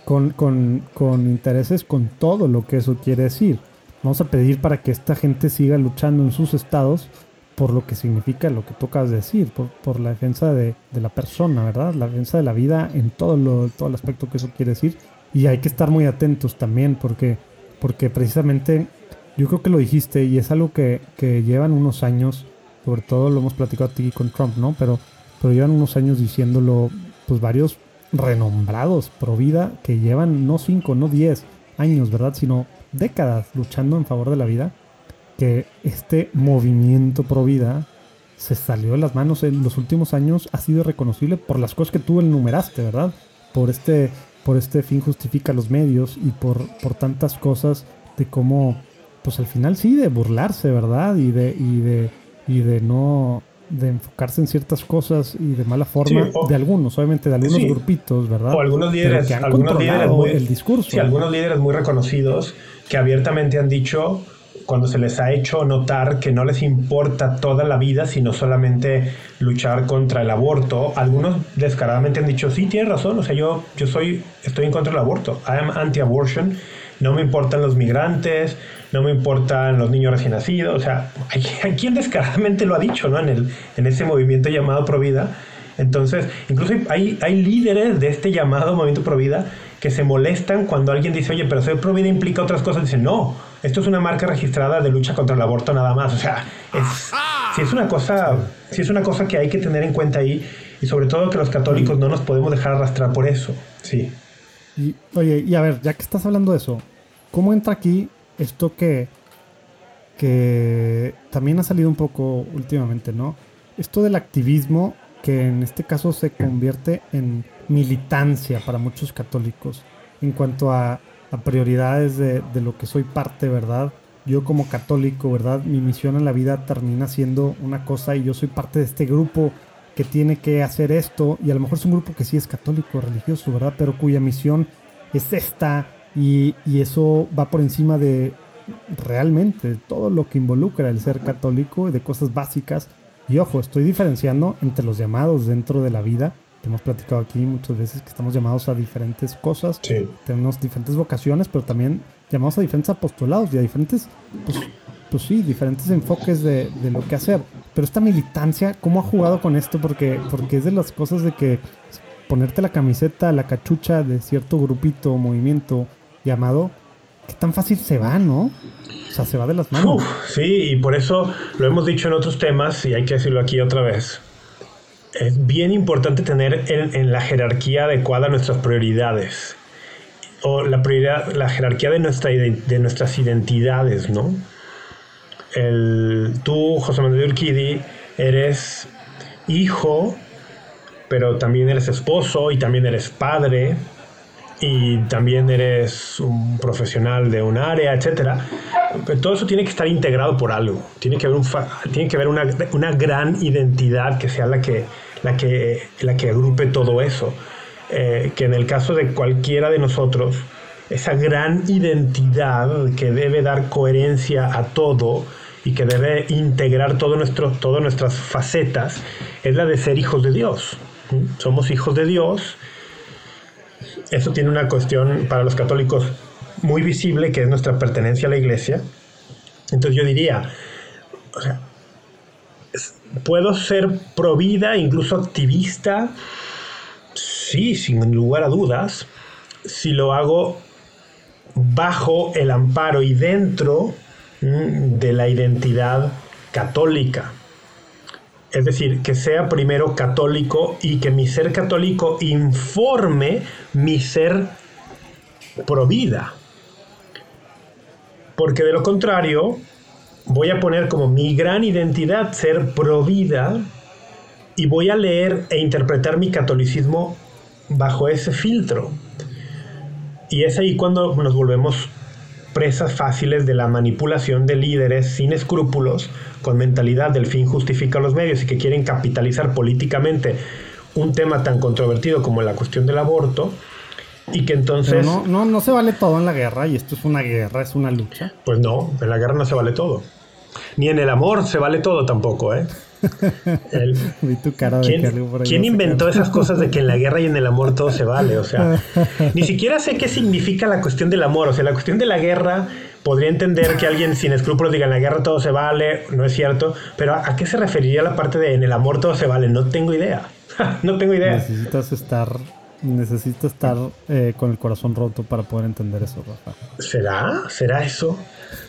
Speaker 3: Con, con, con intereses con todo lo que eso quiere decir. Vamos a pedir para que esta gente siga luchando en sus estados por lo que significa lo que tocas decir, por, la defensa de, la persona, ¿verdad? La defensa de la vida en todo, lo, todo el aspecto que eso quiere decir. Y hay que estar muy atentos también porque, porque precisamente yo creo que lo dijiste y es algo que, llevan unos años, sobre todo lo hemos platicado aquí con Trump, ¿no? Pero, pero llevan unos años diciéndolo, pues varios renombrados pro vida que llevan no cinco, no diez años, ¿verdad? Sino décadas luchando en favor de la vida que este movimiento pro vida se salió de las manos en los últimos años ha sido reconocible por las cosas que tú enumeraste, ¿verdad? Por este, por este fin justifica los medios y por, por tantas cosas de cómo, pues al final sí, de burlarse, ¿verdad? Y de, y de, y de no, de enfocarse en ciertas cosas y de mala forma de algunos, obviamente de algunos grupitos, ¿verdad?
Speaker 2: O algunos líderes, algunos líderes muy, el discurso. Sí, algunos líderes muy reconocidos que abiertamente han dicho cuando se les ha hecho notar que no les importa toda la vida, sino solamente luchar contra el aborto, algunos descaradamente han dicho, sí, tienes razón, o sea, yo, yo soy, estoy en contra del aborto, I am anti-abortion, no me importan los migrantes, no me importan los niños recién nacidos, o sea, hay, quien descaradamente lo ha dicho, ¿no? En, el, en ese movimiento llamado Provida. Entonces, incluso hay, hay líderes de este llamado movimiento Provida que se molestan cuando alguien dice, oye, pero ser Provida implica otras cosas. Dicen, no, esto es una marca registrada de lucha contra el aborto nada más. O sea, es, si es una cosa, si es una cosa que hay que tener en cuenta ahí y sobre todo que los católicos no nos podemos dejar arrastrar por eso. Sí.
Speaker 3: Y, oye, y a ver, ya que estás hablando de eso, ¿cómo entra aquí esto que, que también ha salido un poco últimamente, ¿no? Esto del activismo que en este caso se convierte en militancia para muchos católicos en cuanto a a prioridades de, lo que soy parte, ¿verdad? Yo como católico, ¿verdad? Mi misión en la vida termina siendo una cosa y yo soy parte de este grupo que tiene que hacer esto y a lo mejor es un grupo que sí es católico, religioso, ¿verdad? Pero cuya misión es esta y, y eso va por encima de realmente todo lo que involucra el ser católico, de cosas básicas. Y ojo, estoy diferenciando entre los llamados dentro de la vida hemos platicado aquí muchas veces que estamos llamados a diferentes cosas, tenemos diferentes vocaciones, pero también llamados a diferentes apostolados y a diferentes, pues, pues sí, diferentes enfoques de, lo que hacer. Pero esta militancia, ¿cómo ha jugado con esto? Porque, porque es de las cosas de que ponerte la camiseta, la cachucha de cierto grupito, movimiento llamado, qué tan fácil se va, ¿no? O sea, se va de las manos.
Speaker 2: sí, y por eso lo hemos dicho en otros temas y hay que decirlo aquí otra vez es bien importante tener en, la jerarquía adecuada nuestras prioridades o la prioridad, la jerarquía de, nuestra, de nuestras identidades, ¿no? El, tú, José Manuel Urquidi, eres hijo, pero también eres esposo y también eres padre y también eres un profesional de un área, etcétera. Pero todo eso tiene que estar integrado por algo. Tiene que haber, un, tiene que haber una, una gran identidad que sea la que, la que, la que agrupe todo eso. Eh, que en el caso de cualquiera de nosotros, esa gran identidad que debe dar coherencia a todo y que debe integrar todo nuestro, todas nuestras facetas, es la de ser hijos de Dios. Somos hijos de Dios eso tiene una cuestión para los católicos muy visible, que es nuestra pertenencia a la iglesia. Entonces yo diría, puedo ser pro vida, incluso activista, sí, sin lugar a dudas, si lo hago bajo el amparo y dentro mm, de la identidad católica. Es decir, que sea primero católico y que mi ser católico informe mi ser pro vida. Porque de lo contrario, voy a poner como mi gran identidad ser pro vida y voy a leer e interpretar mi catolicismo bajo ese filtro. Y es ahí cuando nos volvemos presas fáciles de la manipulación de líderes sin escrúpulos, con mentalidad del fin justifica los medios y que quieren capitalizar políticamente un tema tan controvertido como la cuestión del aborto. Y que entonces...
Speaker 3: no, no, no se vale todo en la guerra y esto es una guerra, es una lucha.
Speaker 2: Pues no, en la guerra no se vale todo. Ni en el amor se vale todo tampoco, ¿eh? ¿Quién, inventó esas cosas de que en la guerra y en el amor todo se vale? O sea, ni siquiera sé qué significa la cuestión del amor. O sea, la cuestión de la guerra podría entender que alguien sin escrúpulos diga en la guerra todo se vale, no es cierto. Pero ¿a, qué se referiría la parte de en el amor todo se vale? No tengo idea. no tengo idea.
Speaker 3: Necesitas estar necesito estar eh, con el corazón roto para poder entender eso, Rafa.
Speaker 2: ¿Será? ¿Será eso?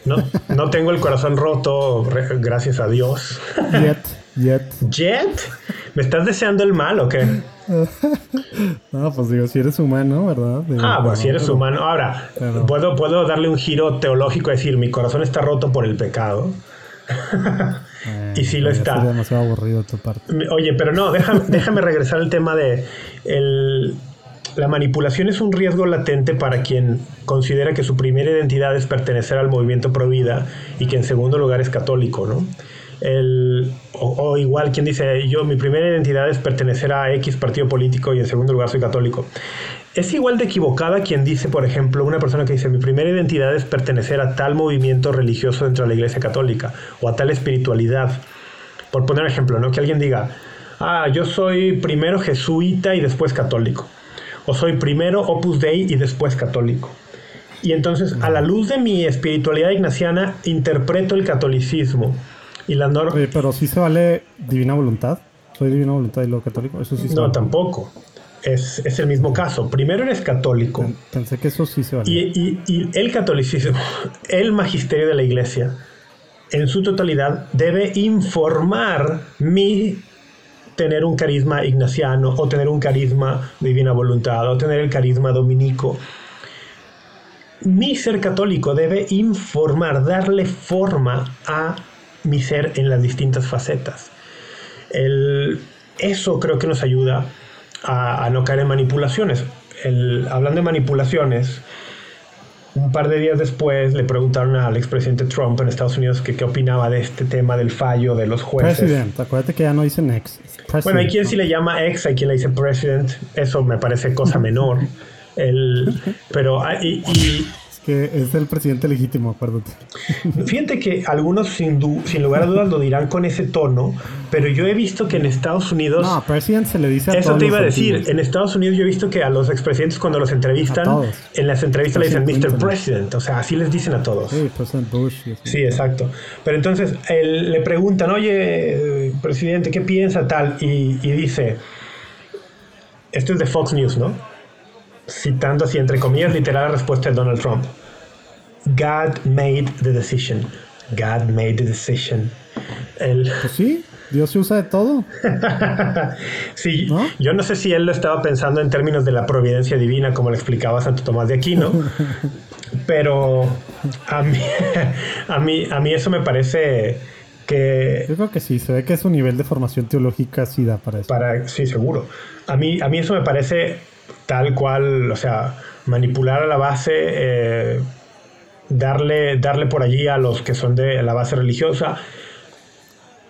Speaker 2: No, no tengo el corazón roto, gracias a Dios.
Speaker 3: Jet, jet.
Speaker 2: ¿Jet? ¿Me estás deseando el mal o qué?
Speaker 3: No, pues digo, si eres humano, ¿verdad?
Speaker 2: ah, pues si eres humano. Ahora, ¿puedo, puedo darle un giro teológico y decir, mi corazón está roto por el pecado. y sí lo está.
Speaker 3: demasiado aburrido tu parte.
Speaker 2: Oye, pero no, déjame, déjame regresar al tema de el, la manipulación es un riesgo latente para quien considera que su primera identidad es pertenecer al movimiento pro vida y que en segundo lugar es católico, ¿no? El, o, igual quien dice, yo mi primera identidad es pertenecer a X partido político y en segundo lugar soy católico. Es igual de equivocada quien dice, por ejemplo, una persona que dice, mi primera identidad es pertenecer a tal movimiento religioso dentro de la Iglesia Católica o a tal espiritualidad. Por poner ejemplo, ¿no? Que alguien diga, ah, yo soy primero jesuita y después católico o soy primero Opus Dei y después católico. Y entonces, a la luz de mi espiritualidad ignaciana, interpreto el catolicismo. Y la norma...
Speaker 3: pero sí se vale divina voluntad. Soy divina voluntad y lo católico. Eso sí
Speaker 2: No, tampoco. Es, es, el mismo caso. Primero eres católico.
Speaker 3: Pensé que eso sí se vale.
Speaker 2: Y, y, y el catolicismo, el magisterio de la iglesia, en su totalidad, debe informar mi tener un carisma ignaciano o tener un carisma divina voluntad o tener el carisma dominico. Mi ser católico debe informar, darle forma a mi ser en las distintas facetas. eso creo que nos ayuda a, no caer en manipulaciones. hablando de manipulaciones, un par de días después le preguntaron al expresidente Trump en Estados Unidos que qué opinaba de este tema del fallo de los jueces.
Speaker 3: President, acuérdate que ya no dicen ex.
Speaker 2: Bueno, hay quien sí le llama ex, hay quien le dice president. Eso me parece cosa menor. El, pero y,
Speaker 3: que es el presidente legítimo, acuérdate.
Speaker 2: Fíjate que algunos sin, sin lugar a dudas lo dirán con ese tono, pero yo he visto que en Estados Unidos...
Speaker 3: No, president se le dice a
Speaker 2: Eso te iba a decir, en Estados Unidos yo he visto que a los expresidentes cuando los entrevistan, en las entrevistas le dicen Mr. President, o sea, así les dicen a todos.
Speaker 3: Sí, President Bush.
Speaker 2: Sí, exacto. Pero entonces le preguntan, oye, presidente, ¿qué piensa tal? Y, y dice, esto es de Fox News, ¿no? Citando así entre comillas literal la respuesta de Donald Trump. God made the decision. God made the decision.
Speaker 3: El... Pues sí, Dios se usa de todo.
Speaker 2: sí, yo no sé si él lo estaba pensando en términos de la providencia divina, como le explicaba Santo Tomás de Aquino, pero a mí, a mí, a mí eso me parece que...
Speaker 3: Yo creo que sí, se ve que es un nivel de formación teológica sí da para eso.
Speaker 2: Para, sí, seguro. A mí, a mí eso me parece tal cual, o sea, manipular a la base, eh, darle, darle por allí a los que son de la base religiosa,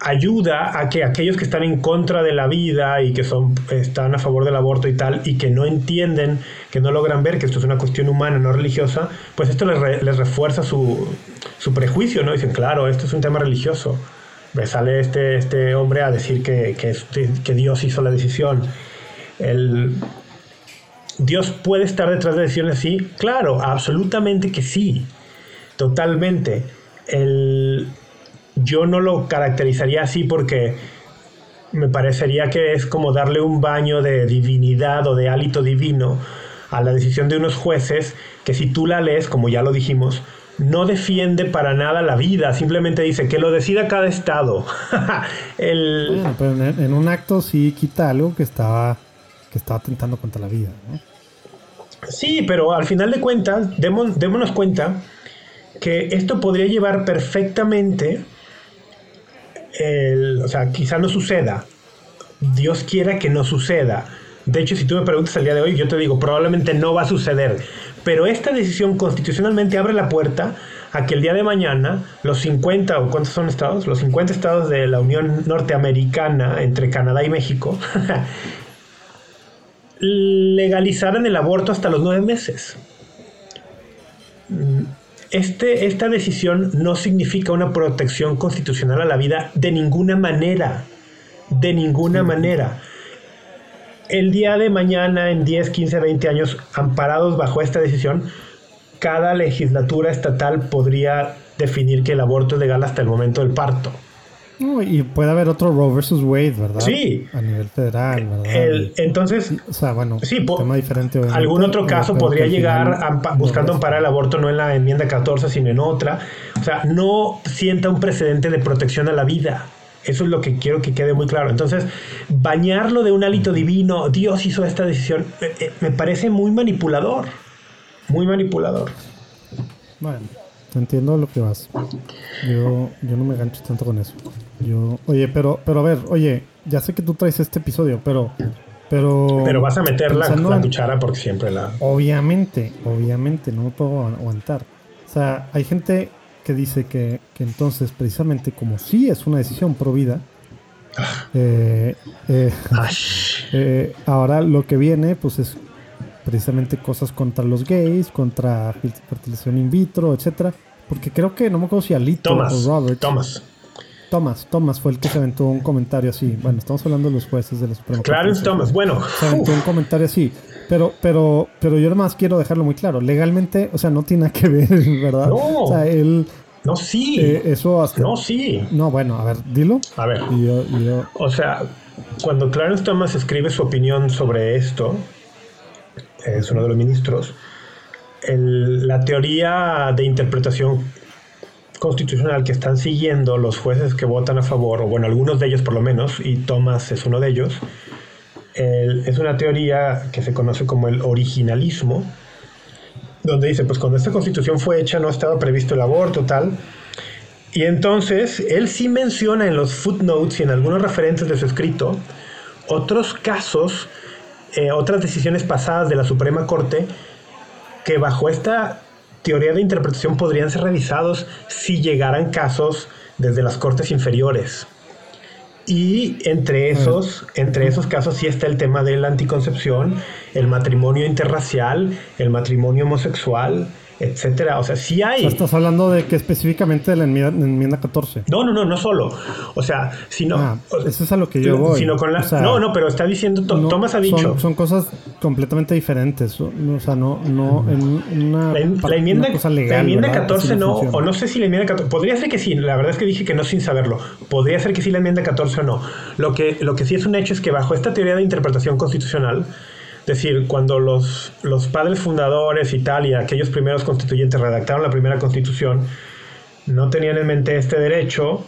Speaker 2: ayuda a que aquellos que están en contra de la vida y que son, están a favor del aborto y tal, y que no entienden, que no logran ver que esto es una cuestión humana, no religiosa, pues esto les, refuerza su, su, prejuicio, ¿no? Dicen, claro, esto es un tema religioso. Sale este, este hombre a decir que, que, que Dios hizo la decisión. El, Dios puede estar detrás de decisiones así. Claro, absolutamente que sí. Totalmente. El, yo no lo caracterizaría así porque me parecería que es como darle un baño de divinidad o de hálito divino a la decisión de unos jueces que si tú la lees, como ya lo dijimos, no defiende para nada la vida, simplemente dice que lo decida cada estado.
Speaker 3: en, un acto sí quita algo que estaba, que estaba atentando contra la vida.
Speaker 2: Sí, pero al final de cuentas, démonos cuenta que esto podría llevar perfectamente o sea, quizá no suceda. Dios quiera que no suceda. De hecho, si tú me preguntas el día de hoy, yo te digo, probablemente no va a suceder. Pero esta decisión constitucionalmente abre la puerta a que el día de mañana los 50, o cuántos son estados, los 50 estados de la Unión Norteamericana entre Canadá y México, legalizaran el aborto hasta los nueve meses este, esta decisión no significa una protección constitucional a la vida de ninguna manera. De ninguna manera. El día de mañana, en 10, 15, 20 años, amparados bajo esta decisión, cada legislatura estatal podría definir que el aborto es legal hasta el momento del parto
Speaker 3: y puede haber otro Roe versus Wade, ¿verdad?
Speaker 2: Sí.
Speaker 3: A nivel federal, ¿verdad?
Speaker 2: entonces,
Speaker 3: o sea, bueno,
Speaker 2: sí, tema diferente. Algún otro caso podría llegar buscando amparar el aborto no en la enmienda 14, sino en otra. O sea, no sienta un precedente de protección a la vida. Eso es lo que quiero que quede muy claro. Entonces, bañarlo de un hálito divino, Dios hizo esta decisión, eh, eh, me parece muy manipulador. Muy manipulador.
Speaker 3: Bueno entiendo lo que vas. Yo, yo no me gancho tanto con eso. Yo, oye, pero, pero a ver, oye, ya sé que tú traes este episodio, pero, pero.
Speaker 2: Pero vas a meter la, la cuchara porque siempre la.
Speaker 3: Obviamente, obviamente, no me puedo aguantar. O sea, hay gente que dice que, que entonces, precisamente, como sí es una decisión pro vida, ah. eh, eh, eh, ahora lo que viene, pues es precisamente cosas contra los gays, contra fertilización in vitro, etcétera. Porque creo que no me acuerdo si Alito o Robert.
Speaker 2: Thomas.
Speaker 3: Thomas, Thomas fue el que se aventó un comentario así. Bueno, estamos hablando de los jueces de la Suprema
Speaker 2: Clarence Thomas, bueno.
Speaker 3: Se aventó un comentario así. Pero, pero, pero yo además quiero dejarlo muy claro. Legalmente, o sea, no tiene nada que ver, ¿verdad?
Speaker 2: No.
Speaker 3: O sea, él.
Speaker 2: No, sí.
Speaker 3: Eh, eso hasta.
Speaker 2: No, sí.
Speaker 3: No, bueno, a ver, dilo.
Speaker 2: A ver.
Speaker 3: yo, yo...
Speaker 2: O sea, cuando Clarence Thomas escribe su opinión sobre esto, es uno de los ministros, la teoría de interpretación constitucional que están siguiendo los jueces que votan a favor, o bueno, algunos de ellos por lo menos, y Thomas es uno de ellos, es una teoría que se conoce como el originalismo, donde dice, pues cuando esta constitución fue hecha no estaba previsto el aborto, tal, y entonces él sí menciona en los footnotes y en algunos referentes de su escrito otros casos eh, otras decisiones pasadas de la Suprema Corte que bajo esta teoría de interpretación podrían ser revisados si llegaran casos desde las cortes inferiores. Y entre esos, entre esos casos sí está el tema de la anticoncepción, el matrimonio interracial, el matrimonio homosexual, etcétera. O sea, sí hay.
Speaker 3: estás hablando de que específicamente de la enmienda, 14.
Speaker 2: No, no, no, no solo. O sea, sino. Ah,
Speaker 3: eso es a lo que yo voy.
Speaker 2: Sino con la, no, no, pero está diciendo. Thomas ha dicho.
Speaker 3: Son, cosas completamente diferentes. O sea, no, no en una.
Speaker 2: La, enmienda, la enmienda 14 no. O no sé si la enmienda 14. Podría ser que sí. La verdad es que dije que no sin saberlo. Podría ser que sí la enmienda 14 o no. Lo que, lo que sí es un hecho es que bajo esta teoría de interpretación constitucional es decir, cuando los, los padres fundadores y tal, y aquellos primeros constituyentes redactaron la primera constitución, no tenían en mente este derecho,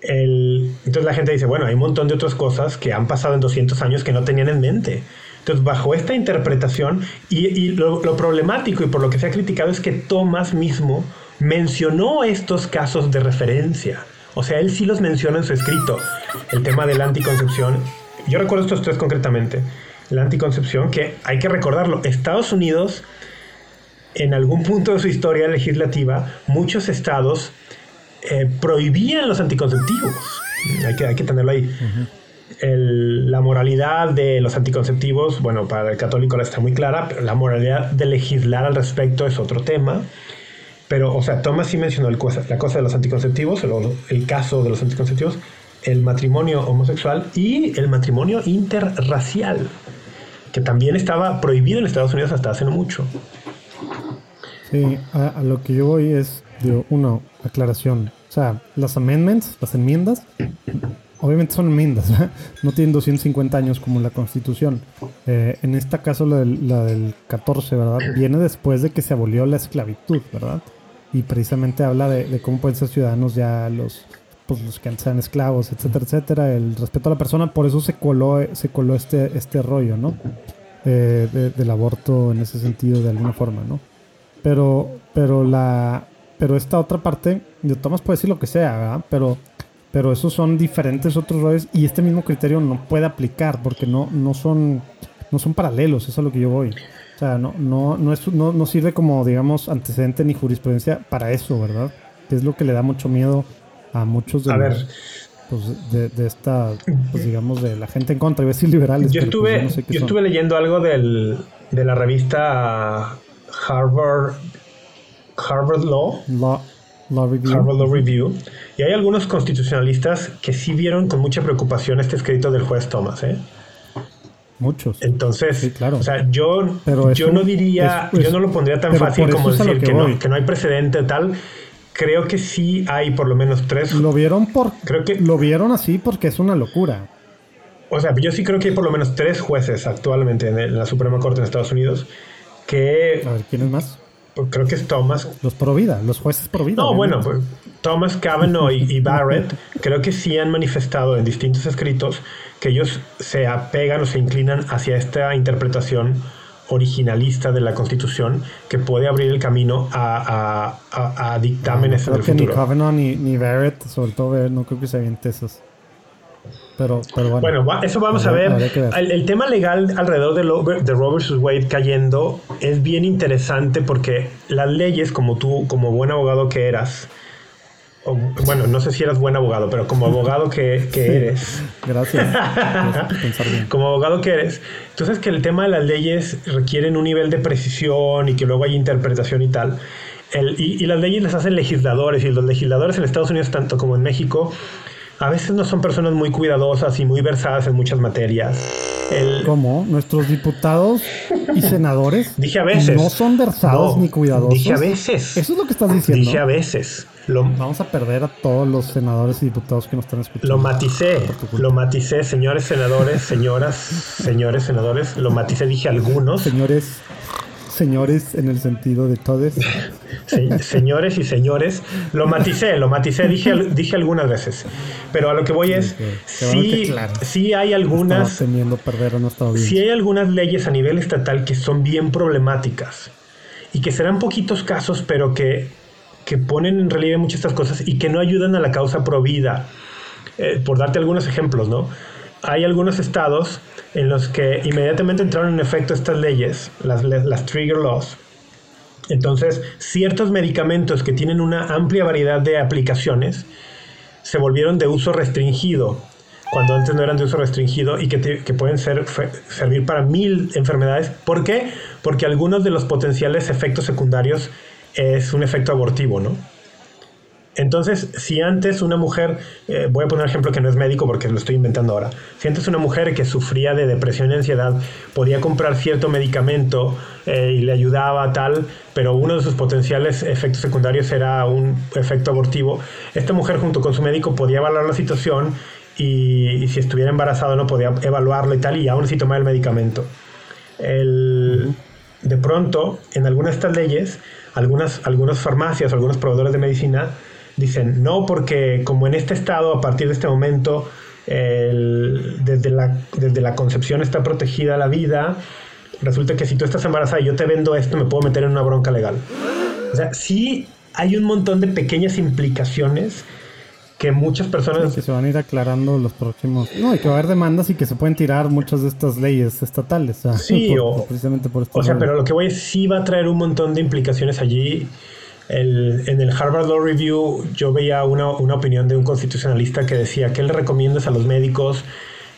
Speaker 2: el, entonces la gente dice, bueno, hay un montón de otras cosas que han pasado en 200 años que no tenían en mente. Entonces, bajo esta interpretación, y, y lo, lo, problemático y por lo que se ha criticado es que Thomas mismo mencionó estos casos de referencia. O sea, él sí los menciona en su escrito. El tema de la anticoncepción. Yo recuerdo estos tres concretamente la anticoncepción, que hay que recordarlo, Estados Unidos, en algún punto de su historia legislativa, muchos estados eh, prohibían los anticonceptivos. Hay que, hay que tenerlo ahí. la moralidad de los anticonceptivos, bueno, para el católico está muy clara, pero la moralidad de legislar al respecto es otro tema. Pero, o sea, Thomas sí mencionó el la cosa de los anticonceptivos, el, el caso de los anticonceptivos, el matrimonio homosexual y el matrimonio interracial que también estaba prohibido en Estados Unidos hasta hace no mucho.
Speaker 3: Sí, a, lo que yo voy es, digo, una aclaración. O sea, las amendments, las enmiendas, obviamente son enmiendas, no tienen 250 años como la Constitución. Eh, en este caso, la del, la del 14, ¿verdad? Viene después de que se abolió la esclavitud, ¿verdad? Y precisamente habla de, cómo pueden ser ciudadanos ya los, pues, los que antes eran esclavos, etcétera, etcétera, el respeto a la persona, por eso se coló, se coló este, este rollo, ¿no? Eh, del aborto en ese sentido, de alguna forma, ¿no? Pero, pero la, pero esta otra parte, de Thomas puede decir lo que sea, ¿verdad? Pero pero esos son diferentes otros roles y este mismo criterio no puede aplicar porque no, no, son, no son paralelos, eso es a lo que yo voy. O sea, no, no, no, es, no, no sirve como, digamos, antecedente ni jurisprudencia para eso, ¿verdad? Que es lo que le da mucho miedo a muchos de,
Speaker 2: ver.
Speaker 3: Pues, de, esta, pues digamos, de la gente en contra, iba a decir liberales.
Speaker 2: Yo estuve, yo, estuve leyendo algo del, de la revista Harvard, Harvard Law.
Speaker 3: Law
Speaker 2: Law Review. Y hay algunos constitucionalistas que sí vieron con mucha preocupación este escrito del juez Thomas. ¿eh?
Speaker 3: Muchos.
Speaker 2: Entonces, claro. o sea, yo, yo no diría, yo no lo pondría tan fácil como decir que, no, que no hay precedente tal. Creo que sí hay por lo menos tres.
Speaker 3: Lo vieron por. Creo que. Lo vieron así porque es una locura.
Speaker 2: O sea, yo sí creo que hay por lo menos tres jueces actualmente en, la Suprema Corte en Estados Unidos que.
Speaker 3: A ver, ¿quiénes más?
Speaker 2: Pues creo que es Thomas.
Speaker 3: Los pro vida, los jueces pro vida.
Speaker 2: No, bueno, pues Thomas Kavanaugh y, Barrett creo que sí han manifestado en distintos escritos que ellos se apegan o se inclinan hacia esta interpretación originalista de la Constitución que puede abrir el camino a, a, dictámenes
Speaker 3: en
Speaker 2: el futuro.
Speaker 3: Ni Kavanaugh ni, ni Barrett, sobre todo, no creo que se avienten esos. Pero, bueno.
Speaker 2: bueno eso vamos a ver. El, tema legal alrededor de, de Roe vs. Wade cayendo es bien interesante porque las leyes, como tú, como buen abogado que eras, bueno, no sé si eras buen abogado, pero como abogado que, eres.
Speaker 3: Gracias.
Speaker 2: como abogado que eres, tú sabes que el tema de las leyes requieren un nivel de precisión y que luego hay interpretación y tal. y, y las leyes las hacen legisladores y los legisladores en Estados Unidos, tanto como en México, a veces no son personas muy cuidadosas y muy versadas en muchas materias.
Speaker 3: ¿Cómo? Nuestros diputados y senadores
Speaker 2: dije a veces.
Speaker 3: no son versados ni cuidadosos.
Speaker 2: Dije a veces.
Speaker 3: Eso es lo que estás diciendo.
Speaker 2: Dije a veces.
Speaker 3: Vamos a perder a todos los senadores y diputados que nos están escuchando.
Speaker 2: Lo maticé, lo maticé, señores senadores, señoras, señores senadores, lo maticé, dije algunos.
Speaker 3: Señores señores en el sentido de todos.
Speaker 2: señores y señores. Lo maticé, lo maticé, dije, dije algunas veces. Pero a lo que voy es, sí, sí hay algunas...
Speaker 3: Perder a
Speaker 2: sí hay algunas leyes a nivel estatal que son bien problemáticas. Y que serán poquitos casos, pero que, que ponen en relieve muchas estas cosas y que no ayudan a la causa pro vida. Eh, por darte algunos ejemplos, ¿no? Hay algunos estados en los que inmediatamente entraron en efecto estas leyes, las, las trigger laws. Entonces, ciertos medicamentos que tienen una amplia variedad de aplicaciones se volvieron de uso restringido, cuando antes no eran de uso restringido y que, que pueden ser, servir para mil enfermedades. ¿Por qué? Porque algunos de los potenciales efectos secundarios es un efecto abortivo, ¿no? Entonces, si antes una mujer, eh, voy a poner un ejemplo que no es médico porque lo estoy inventando ahora, si antes una mujer que sufría de depresión y ansiedad podía comprar cierto medicamento eh, y le ayudaba tal, pero uno de sus potenciales efectos secundarios era un efecto abortivo, esta mujer junto con su médico podía evaluar la situación y, si estuviera embarazada no podía evaluarlo y tal, y aún así tomar el medicamento. De pronto, en algunas de estas leyes, algunas, algunas farmacias, algunos proveedores de medicina dicen, no, porque como en este estado, a partir de este momento, desde, la, desde la concepción está protegida la vida, resulta que si tú estás embarazada y yo te vendo esto, me puedo meter en una bronca legal. O sea, sí hay un montón de pequeñas implicaciones que muchas personas...
Speaker 3: que se van a ir aclarando los próximos... No, y que va a haber demandas y que se pueden tirar muchas de estas leyes estatales.
Speaker 2: sí, o, precisamente por O sea, pero lo que voy es sí va a traer un montón de implicaciones allí en el Harvard Law Review yo veía una, opinión de un constitucionalista que decía que él recomienda a los médicos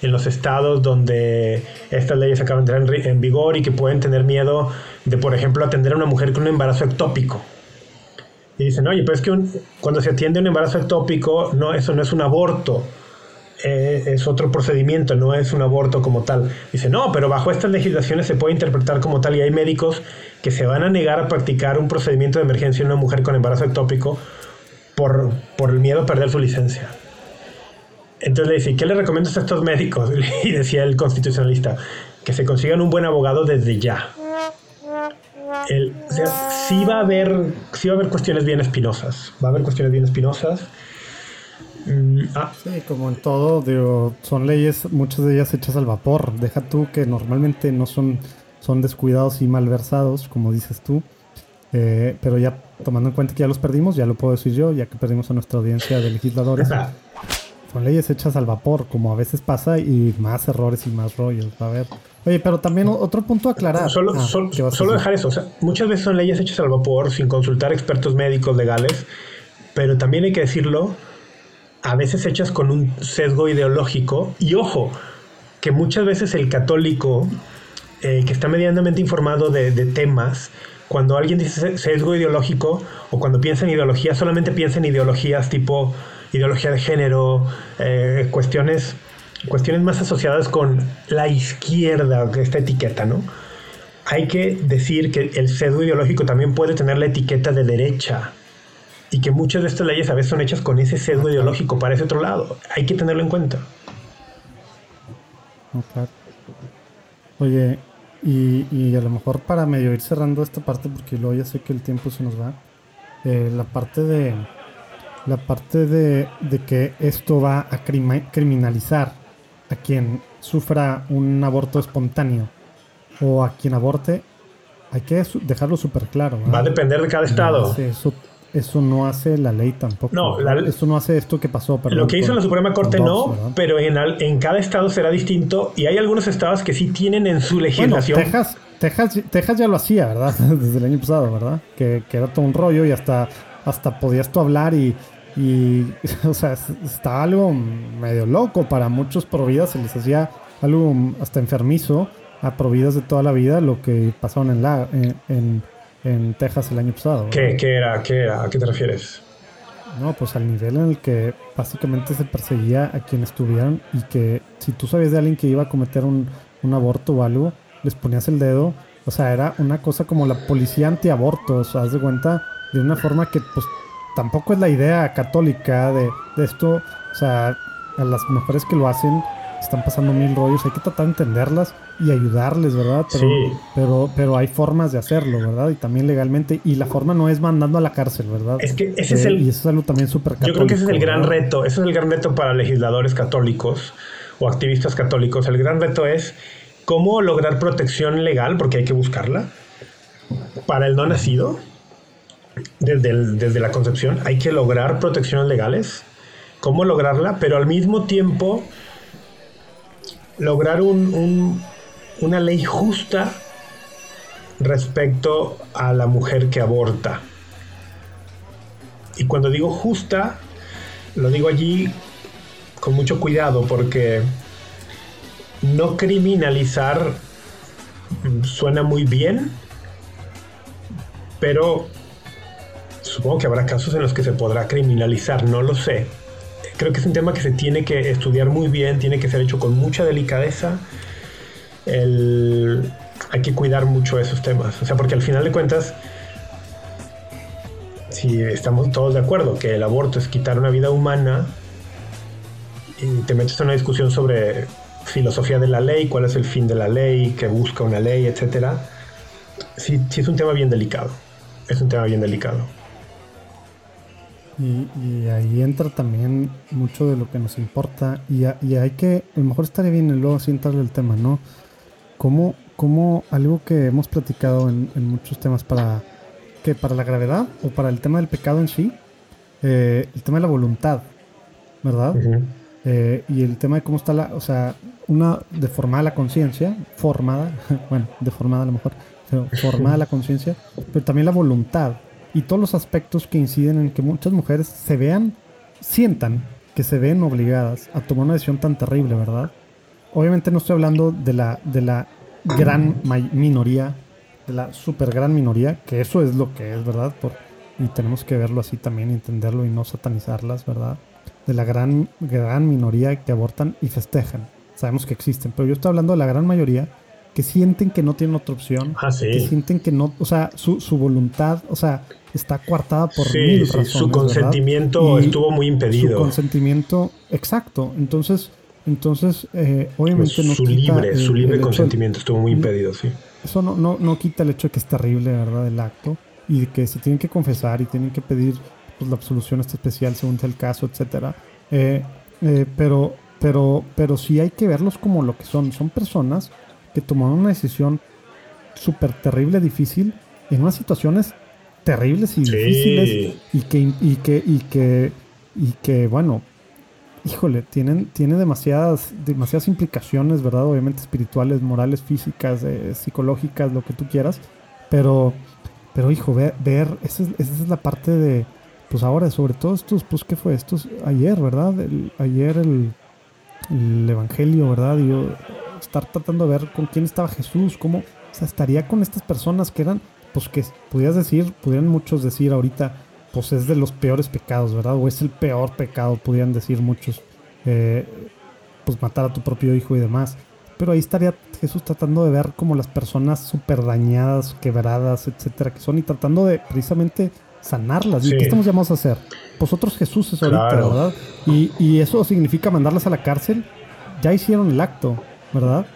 Speaker 2: en los estados donde estas leyes acaban de entrar en, vigor y que pueden tener miedo de, por ejemplo, atender a una mujer con un embarazo ectópico. Y dicen, oye, pero es que cuando se atiende un embarazo ectópico, no, eso no es un aborto. eh, es otro procedimiento, no es un aborto como tal. Dice, no, pero bajo estas legislaciones se puede interpretar como tal y hay médicos que se van a negar a practicar un procedimiento de emergencia en una mujer con embarazo ectópico por, por el miedo a perder su licencia. Entonces le dice, ¿qué le recomiendas a estos médicos? Y decía el constitucionalista, que se consigan un buen abogado desde ya. El, o sea, sí va a haber, sí va a haber cuestiones bien espinosas. Va a haber cuestiones bien espinosas.
Speaker 3: Mm, ah. Sí, como en todo, digo, son leyes, muchas de ellas hechas al vapor. Deja tú que normalmente no son, son descuidados y malversados, como dices tú. Eh, pero ya tomando en cuenta que ya los perdimos, ya lo puedo decir yo, ya que perdimos a nuestra audiencia de legisladores. son leyes hechas al vapor, como a veces pasa, y más errores y más rollos. A ver. Oye, pero también otro punto a aclarar.
Speaker 2: Solo, ah, solo, dejar eso. O sea, muchas veces son leyes hechas al vapor sin consultar expertos médicos legales, pero también hay que decirlo, a veces hechas con un sesgo ideológico. Y ojo, que muchas veces el católico eh, que está medianamente informado de, de temas, cuando alguien dice sesgo ideológico o cuando piensa en ideología, solamente piensa en ideologías tipo ideología de género, eh, cuestiones, cuestiones más asociadas con la izquierda, esta etiqueta, ¿no? Hay que decir que el sesgo ideológico también puede tener la etiqueta de derecha y que muchas de estas leyes a veces son hechas con ese sesgo ideológico para ese otro lado. Hay que tenerlo en cuenta.
Speaker 3: Oye, y, a lo mejor para medio ir cerrando esta parte, porque luego ya sé que el tiempo se nos va, eh, la parte de, la parte de, que esto va a criminalizar a quien sufra un aborto espontáneo o a quien aborte, hay que dejarlo súper claro.
Speaker 2: Va a depender de cada estado.
Speaker 3: eso, no hace la ley tampoco. No, eso no hace esto que pasó.
Speaker 2: lo que hizo la Suprema Corte no, pero en, en, cada estado será distinto y hay algunos estados que sí tienen en su legislación.
Speaker 3: Texas, Texas, Texas, ya lo hacía, ¿verdad? Desde el año pasado, ¿verdad? Que, que era todo un rollo y hasta, hasta podías tú hablar y y, o sea, está algo medio loco. Para muchos providas se les hacía algo hasta enfermizo a providas de toda la vida lo que pasaron en, la, en, en, Texas el año pasado.
Speaker 2: ¿Qué, ¿Qué, era? ¿Qué era? ¿A qué te refieres?
Speaker 3: No, pues al nivel en el que básicamente se perseguía a quienes estuvieran y que si tú sabías de alguien que iba a cometer un, un aborto o algo, les ponías el dedo. O sea, era una cosa como la policía antiaborto. O sea, haz de cuenta de una forma que pues tampoco es la idea católica de, esto. O sea, a las mujeres que lo hacen están pasando mil rollos. Hay que tratar de entenderlas y ayudarles, ¿verdad? Pero, sí. pero, pero hay formas de hacerlo, ¿verdad? Y también legalmente. Y la forma no es mandando a la cárcel, ¿verdad?
Speaker 2: Es que ese es eh, el.
Speaker 3: Y eso es algo también súper
Speaker 2: Yo creo que ese es el gran reto. Ese es el gran reto para legisladores católicos o activistas católicos. El gran reto es cómo lograr protección legal, porque hay que buscarla, para el no nacido desde, desde la concepción, hay que lograr protecciones legales, cómo lograrla, pero al mismo tiempo lograr un, una ley justa respecto a la mujer que aborta. Y cuando digo justa, lo digo allí con mucho cuidado porque no criminalizar suena muy bien, pero Supongo que habrá casos en los que se podrá criminalizar, no lo sé. Creo que es un tema que se tiene que estudiar muy bien, tiene que ser hecho con mucha delicadeza. Hay que cuidar mucho esos temas. O sea, porque al final de cuentas, si estamos todos de acuerdo que el aborto es quitar una vida humana y te metes en una discusión sobre filosofía de la ley, cuál es el fin de la ley, qué busca una ley, etcétera, sí, sí es un tema bien delicado. Es un tema bien delicado.
Speaker 3: Y, ahí entra también mucho de lo que nos importa. Y, hay que, a lo mejor estaría bien luego así entrarle el tema, ¿no? Como, como algo que hemos platicado en, muchos temas para, que para la gravedad o para el tema del pecado en sí, eh, el tema de la voluntad, ¿verdad? Eh, y el tema de cómo está la, o sea, una deformada la conciencia, formada, bueno, deformada a lo mejor, pero formada la conciencia, pero también la voluntad y todos los aspectos que inciden en que muchas mujeres se vean, sientan que se ven obligadas a tomar una decisión tan terrible, ¿verdad? Obviamente no estoy hablando de la, de la gran minoría, de la super gran minoría, que eso es lo que es, ¿verdad? Por, y tenemos que verlo así también, entenderlo y no satanizarlas, ¿verdad? de la gran, gran minoría que abortan y festejan. Sabemos que existen, pero yo estoy hablando de la gran mayoría que sienten que no tienen otra opción,
Speaker 2: Ah, sí.
Speaker 3: que sienten que no, o sea, su, su voluntad, o sea, está coartada por
Speaker 2: Sí,
Speaker 3: mil
Speaker 2: sí,
Speaker 3: razones.
Speaker 2: su consentimiento estuvo muy
Speaker 3: Su
Speaker 2: impedido.
Speaker 3: consentimiento, exacto. Entonces, entonces eh, obviamente no
Speaker 2: su
Speaker 3: quita
Speaker 2: libre,
Speaker 3: el-
Speaker 2: su libre consentimiento estuvo muy impedido, sí.
Speaker 3: Eso no, no, no quita el hecho de que es terrible, ¿verdad? El acto. Y que se tienen que confesar y tienen que pedir pues, la absolución esta especial según sea el caso, etcétera. Eh, eh, pero, pero, pero sí hay que verlos como lo que son. Son personas que tomaron una decisión súper terrible, difícil, en unas situaciones terribles y
Speaker 2: Sí.
Speaker 3: difíciles y que, y que, y que, y que, bueno, híjole, tienen, tiene demasiadas, demasiadas implicaciones, ¿verdad? Obviamente espirituales, morales, físicas, eh, psicológicas, lo que tú quieras. Pero, pero hijo, ver, ver esa, es, esa es la parte de, pues ahora, sobre todo estos, pues, ¿qué fue? Estos, ayer, ¿verdad? El- ayer el, el Evangelio, ¿verdad? Y yo estar tratando de ver con quién estaba Jesús, cómo, o sea, estaría con estas personas que eran, pues que pudieras decir, pudieran muchos decir ahorita, pues es de los peores pecados, ¿verdad? O es el peor pecado, pudieran decir muchos, eh, pues matar a tu propio hijo y demás. Pero ahí estaría Jesús tratando de ver como las personas súper dañadas, quebradas, etcétera, que son y tratando de precisamente sanarlas. ¿Y qué estamos llamados a hacer? Vosotros Jesús es ahorita,
Speaker 2: Claro.
Speaker 3: ¿verdad? Y, y eso significa mandarlas a la cárcel. Ya hicieron el acto, ¿verdad?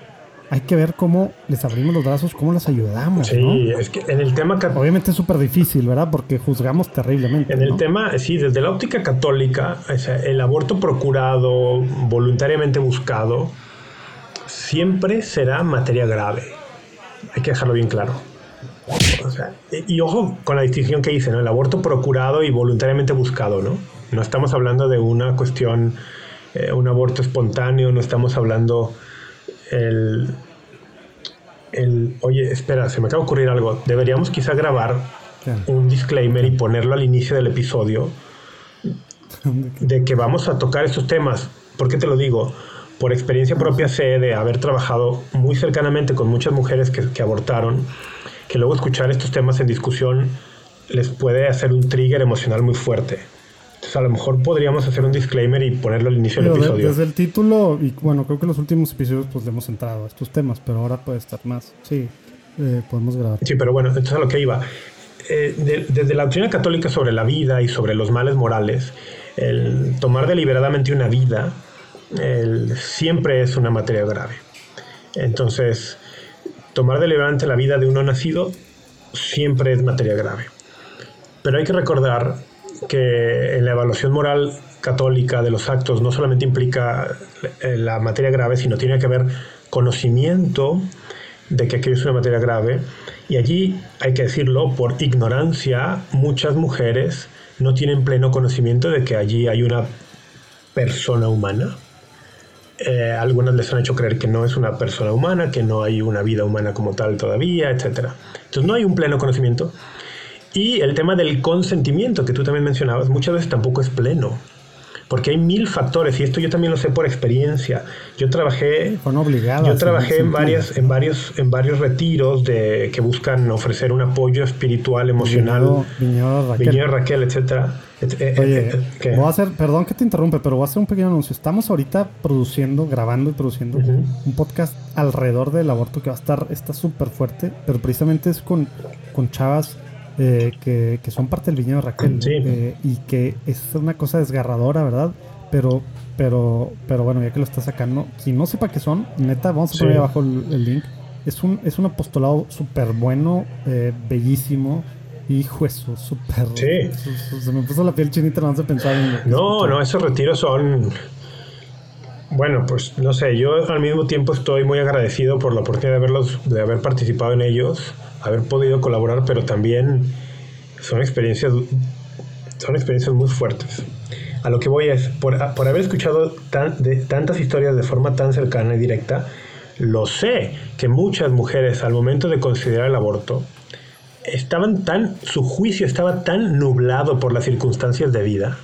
Speaker 3: Hay que ver cómo les abrimos los brazos, cómo las ayudamos,
Speaker 2: Sí,
Speaker 3: ¿no?
Speaker 2: es que en el tema
Speaker 3: Obviamente es súper difícil, ¿verdad? Porque juzgamos terriblemente.
Speaker 2: En el tema, sí, desde la óptica católica, o sea, el aborto procurado, voluntariamente buscado, siempre será materia grave. Hay que dejarlo bien claro. O sea, y, y ojo con la distinción que hice, ¿no? El aborto procurado y voluntariamente buscado, ¿no? No estamos hablando de una cuestión, eh, un aborto espontáneo, no estamos hablando el, el, oye, espera, se me acaba de ocurrir algo. Deberíamos quizá grabar un disclaimer y ponerlo al inicio del episodio de que vamos a tocar estos temas. ¿Por qué te lo digo? Por experiencia propia sé de haber trabajado muy cercanamente con muchas mujeres que, que abortaron, que luego escuchar estos temas en discusión les puede hacer un trigger emocional muy fuerte. Entonces a lo mejor podríamos hacer un disclaimer y ponerlo al inicio del episodio.
Speaker 3: desde el título, y bueno, creo que en los últimos episodios pues le hemos entrado a estos temas, pero ahora puede estar más. Sí, eh, podemos grabar.
Speaker 2: Sí, pero bueno, entonces a lo que iba. Eh, de- desde la doctrina católica sobre la vida y sobre los males morales, el tomar deliberadamente una vida el- siempre es una materia grave. Entonces, tomar deliberadamente la vida de uno nacido siempre es materia grave. Pero hay que recordar que en la evaluación moral católica de los actos no solamente implica eh, la materia grave, sino tiene que haber conocimiento de que aquello es una materia grave. Y allí, hay que decirlo, por ignorancia, muchas mujeres no tienen pleno conocimiento de que allí hay una persona humana. Eh, algunas les han hecho creer que no es una persona humana, que no hay una vida humana como tal todavía, etc. Entonces no hay un pleno conocimiento. Y el tema del consentimiento que tú también mencionabas muchas veces tampoco es pleno. Porque hay mil factores y esto yo también lo sé por experiencia. Yo trabajé
Speaker 3: Fueron obligadas.
Speaker 2: yo trabajé en varias, en varios, en varios retiros de, que buscan ofrecer un apoyo espiritual, emocional,
Speaker 3: Viñedo- Raquel.
Speaker 2: Viñedo Raquel, etcétera. Et- eh,
Speaker 3: Oye,
Speaker 2: eh, eh, ¿qué?
Speaker 3: voy a hacer, perdón que te interrumpe, pero voy a hacer un pequeño anuncio. Estamos ahorita produciendo, grabando y produciendo un podcast alrededor del aborto que va a estar, está súper fuerte, pero precisamente es con, con chavas eh, que, que son parte del viñedo de Raquel.
Speaker 2: Sí.
Speaker 3: Eh, y que es una cosa desgarradora, ¿verdad? Pero, pero, pero bueno, ya que lo está sacando, quien no sepa qué son, neta, vamos a
Speaker 2: Sí.
Speaker 3: poner ahí abajo el, el link. Es un, es un apostolado súper bueno, eh, bellísimo. Hijo, eso, súper.
Speaker 2: Sí.
Speaker 3: su- su- Se me puso la piel chinita, no de pensar en. lo que
Speaker 2: No, no, esos retiros son. Bueno, pues no sé, yo al mismo tiempo estoy muy agradecido por la oportunidad de verlos, de haber participado en ellos, haber podido colaborar, pero también son experiencias, son experiencias muy fuertes. A lo que voy es, por, por haber escuchado tan- de, tantas historias de forma tan cercana y directa, lo sé que muchas mujeres al momento de considerar el aborto estaban tan, su juicio estaba tan nublado por las circunstancias de vida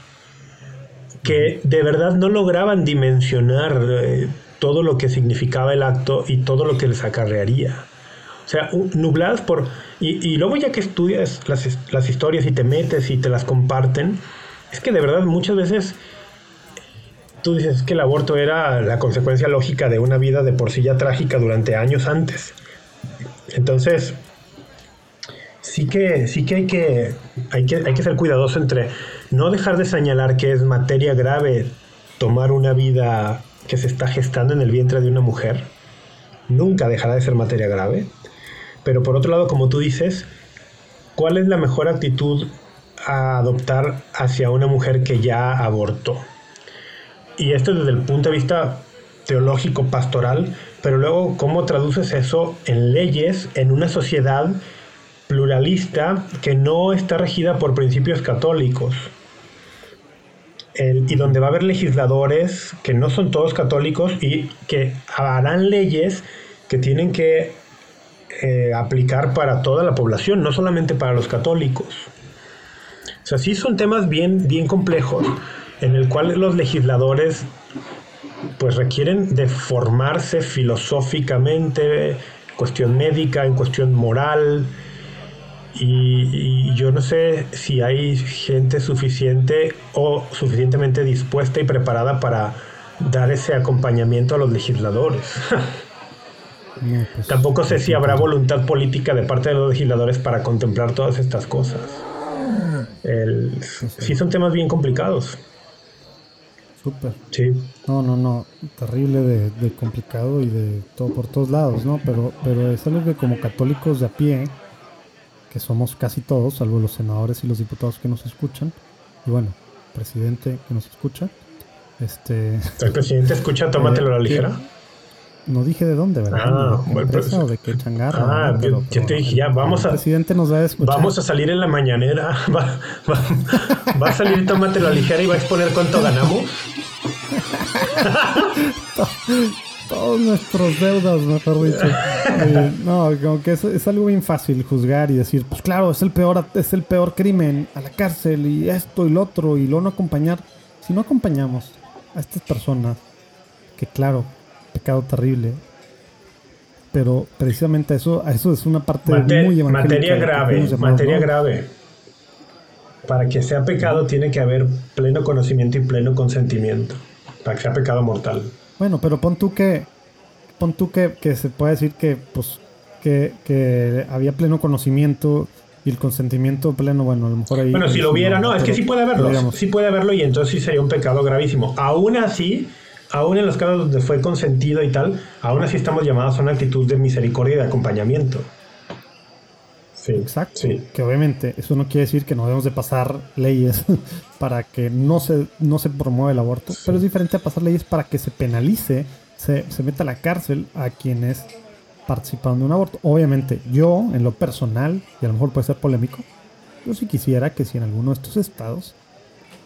Speaker 2: que de verdad no lograban dimensionar eh, todo lo que significaba el acto y todo lo que les acarrearía. O sea, nubladas por... Y, luego ya que estudias las, las historias y te metes y te las comparten, es que de verdad muchas veces tú dices que el aborto era la consecuencia lógica de una vida de por sí ya trágica durante años antes. Entonces, sí que, sí que hay que, hay que, hay que ser cuidadoso entre no dejar de señalar que es materia grave tomar una vida que se está gestando en el vientre de una mujer. Nunca dejará de ser materia grave. Pero por otro lado, como tú dices, ¿cuál es la mejor actitud a adoptar hacia una mujer que ya abortó? Y esto desde el punto de vista teológico, pastoral, pero luego cómo traduces eso en leyes en una sociedad pluralista que no está regida por principios católicos. y donde va a haber legisladores que no son todos católicos y que harán leyes que tienen que eh, aplicar para toda la población, no solamente para los católicos. O sea, sí son temas bien, bien complejos en el cual los legisladores pues requieren de formarse filosóficamente, cuestión médica, en cuestión moral, y, yo no sé si hay gente suficiente o suficientemente dispuesta y preparada para dar ese acompañamiento a los legisladores. Pues, Tampoco sé si habrá voluntad política de parte de los legisladores para contemplar todas estas cosas. sí son temas bien complicados.
Speaker 3: Súper.
Speaker 2: Sí.
Speaker 3: No, no, no. Terrible de, complicado y de todo por todos lados, ¿no? Pero, pero es algo que como católicos de a pie, que somos casi todos, salvo los senadores y los diputados que nos escuchan, y bueno, presidente que nos escucha, este...
Speaker 2: ¿El presidente escucha Tómatelo a la ligera?
Speaker 3: No dije de dónde, ¿verdad? Ah, bueno, pues, o de qué changarra.
Speaker 2: Ah, yo, te dije, ya, vamos a.
Speaker 3: El presidente nos va a escuchar.
Speaker 2: Vamos a salir en la mañanera. Va, va, a salir Tómatelo a ligera y va a exponer cuánto ganamos.
Speaker 3: Todos nuestros deudas, mejor dicho. Eh, no, como que es, es, algo bien fácil juzgar y decir, pues claro, es el peor, es el peor crimen, a la cárcel y esto y lo otro, y luego no acompañar. Si no acompañamos a estas personas, que claro, pecado terrible. Pero precisamente eso, eso es una parte muy
Speaker 2: Materia grave, materia grave. Para que sea pecado tiene que haber pleno conocimiento y pleno consentimiento. Para que sea pecado mortal.
Speaker 3: Bueno, pero pon tú que, pon tú que, que se puede decir que, pues, que, que había pleno conocimiento y el consentimiento pleno, bueno, a lo mejor ahí...
Speaker 2: Bueno, si lo hubiera, no, es que sí puede haberlo, sí puede haberlo y entonces sí sería un pecado gravísimo. Aún así, aún en los casos donde fue consentido y tal, aún así estamos llamados a una actitud de misericordia y de acompañamiento.
Speaker 3: Sí, Exacto. Que obviamente eso no quiere decir que no debemos de pasar leyes para que no se, no se promueva el aborto, pero es diferente a pasar leyes para que se penalice, se, se meta a la cárcel a quienes participan de un aborto. Obviamente, yo, en lo personal, y a lo mejor puede ser polémico, yo sí quisiera que si en alguno de estos estados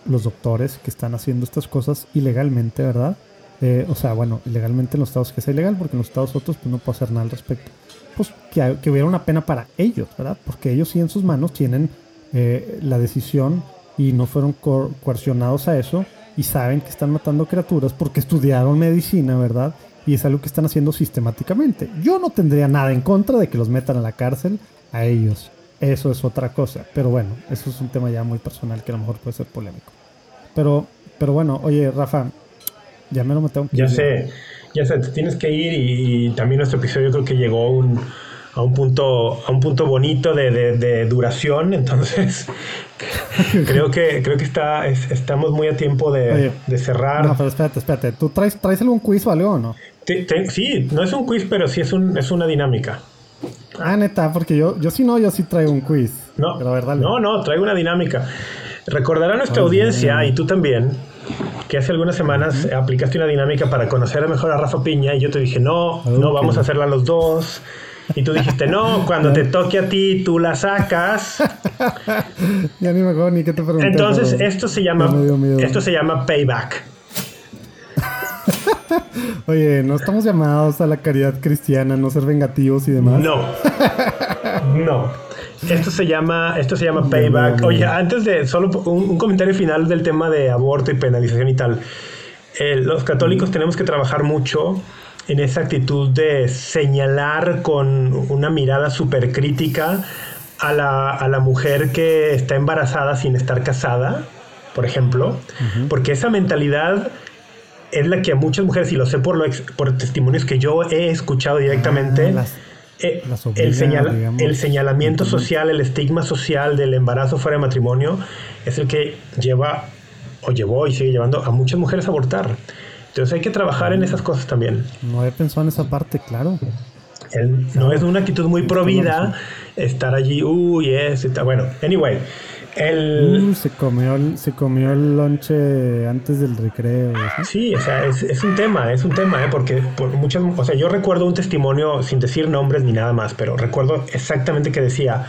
Speaker 3: los doctores que están haciendo estas cosas ilegalmente, ¿verdad? Eh, o sea, bueno, ilegalmente en los estados que sea ilegal, porque en los estados otros pues no puedo hacer nada al respecto. Pues que, que hubiera una pena para ellos, ¿verdad? Porque ellos sí en sus manos tienen eh, la decisión y no fueron coercionados a eso y saben que están matando criaturas porque estudiaron medicina, ¿verdad? Y es algo que están haciendo sistemáticamente. Yo no tendría nada en contra de que los metan a la cárcel a ellos. Eso es otra cosa. Pero bueno, eso es un tema ya muy personal que a lo mejor puede ser polémico. Pero, pero bueno, oye, Rafa, ya me lo tengo
Speaker 2: Ya sé, ya sé, tienes que ir y, también nuestro episodio creo que llegó a un punto a un punto bonito de, duración entonces creo que creo que está estamos muy a tiempo de, cerrar.
Speaker 3: no pero espérate espérate tú traes traes algún quiz o algo o no
Speaker 2: sí no es un quiz pero sí es un es una dinámica.
Speaker 3: Ah neta porque yo yo sí no yo sí traigo un quiz.
Speaker 2: No no no traigo una dinámica. Recordará a nuestra audiencia y tú también que hace algunas semanas aplicaste una dinámica para conocer mejor a Rafa Piña y yo te dije, no, no, vamos a hacerla los dos. Y tú dijiste, no, cuando te toque a ti, tú la sacas.
Speaker 3: ya ni me acuerdo ni qué te pregunté.
Speaker 2: Entonces, esto se llama, esto se llama payback.
Speaker 3: Oye, no estamos llamados a la caridad cristiana, no ser vengativos y demás.
Speaker 2: No. No. Esto se llama, esto se llama payback. Oye, antes de solo un, comentario final del tema de aborto y penalización y tal. Eh, los católicos tenemos que trabajar mucho en esa actitud de señalar con una mirada súper crítica a la, a la, mujer que está embarazada sin estar casada, por ejemplo, porque esa mentalidad es la que a muchas mujeres, y lo sé por, lo por testimonios que yo he escuchado directamente, ah, eh, el, el, señalamiento social, el estigma social del embarazo fuera de matrimonio es el que lleva o llevó y sigue llevando a muchas mujeres a abortar. Entonces hay que trabajar en esas cosas también.
Speaker 3: No he pensado en esa parte, claro.
Speaker 2: no es una actitud muy provida estar allí, uy, es, bueno, anyway. El...
Speaker 3: Uh, se, comió el, se comió el lonche antes del recreo.
Speaker 2: Sí, o sea, es, un tema, es un tema, ¿eh? porque por muchas, o sea, yo recuerdo un testimonio sin decir nombres ni nada más, pero recuerdo exactamente que decía,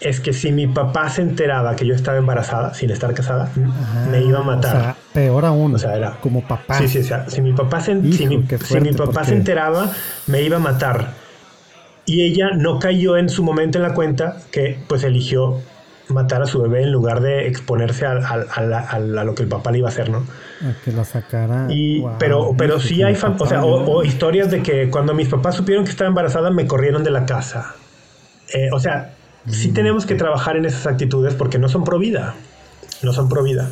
Speaker 2: es que si mi papá se enteraba que yo estaba embarazada sin estar casada, me iba a matar. O sea,
Speaker 3: peor aún. O sea, era como papá.
Speaker 2: Sí, sí, o sea, si mi papá se, si mi, papá se enteraba, me iba a matar. Y ella no cayó en su momento en la cuenta que pues eligió matar a su bebé en lugar de exponerse a, a, lo que el papá le iba a hacer, ¿no?
Speaker 3: A que la sacara.
Speaker 2: Y, pero pero sí hay o, sea, o, historias de que cuando mis papás supieron que estaba embarazada me corrieron de la casa. Eh, o sea, sí mm, tenemos que trabajar en esas actitudes porque no son pro vida. No son pro vida.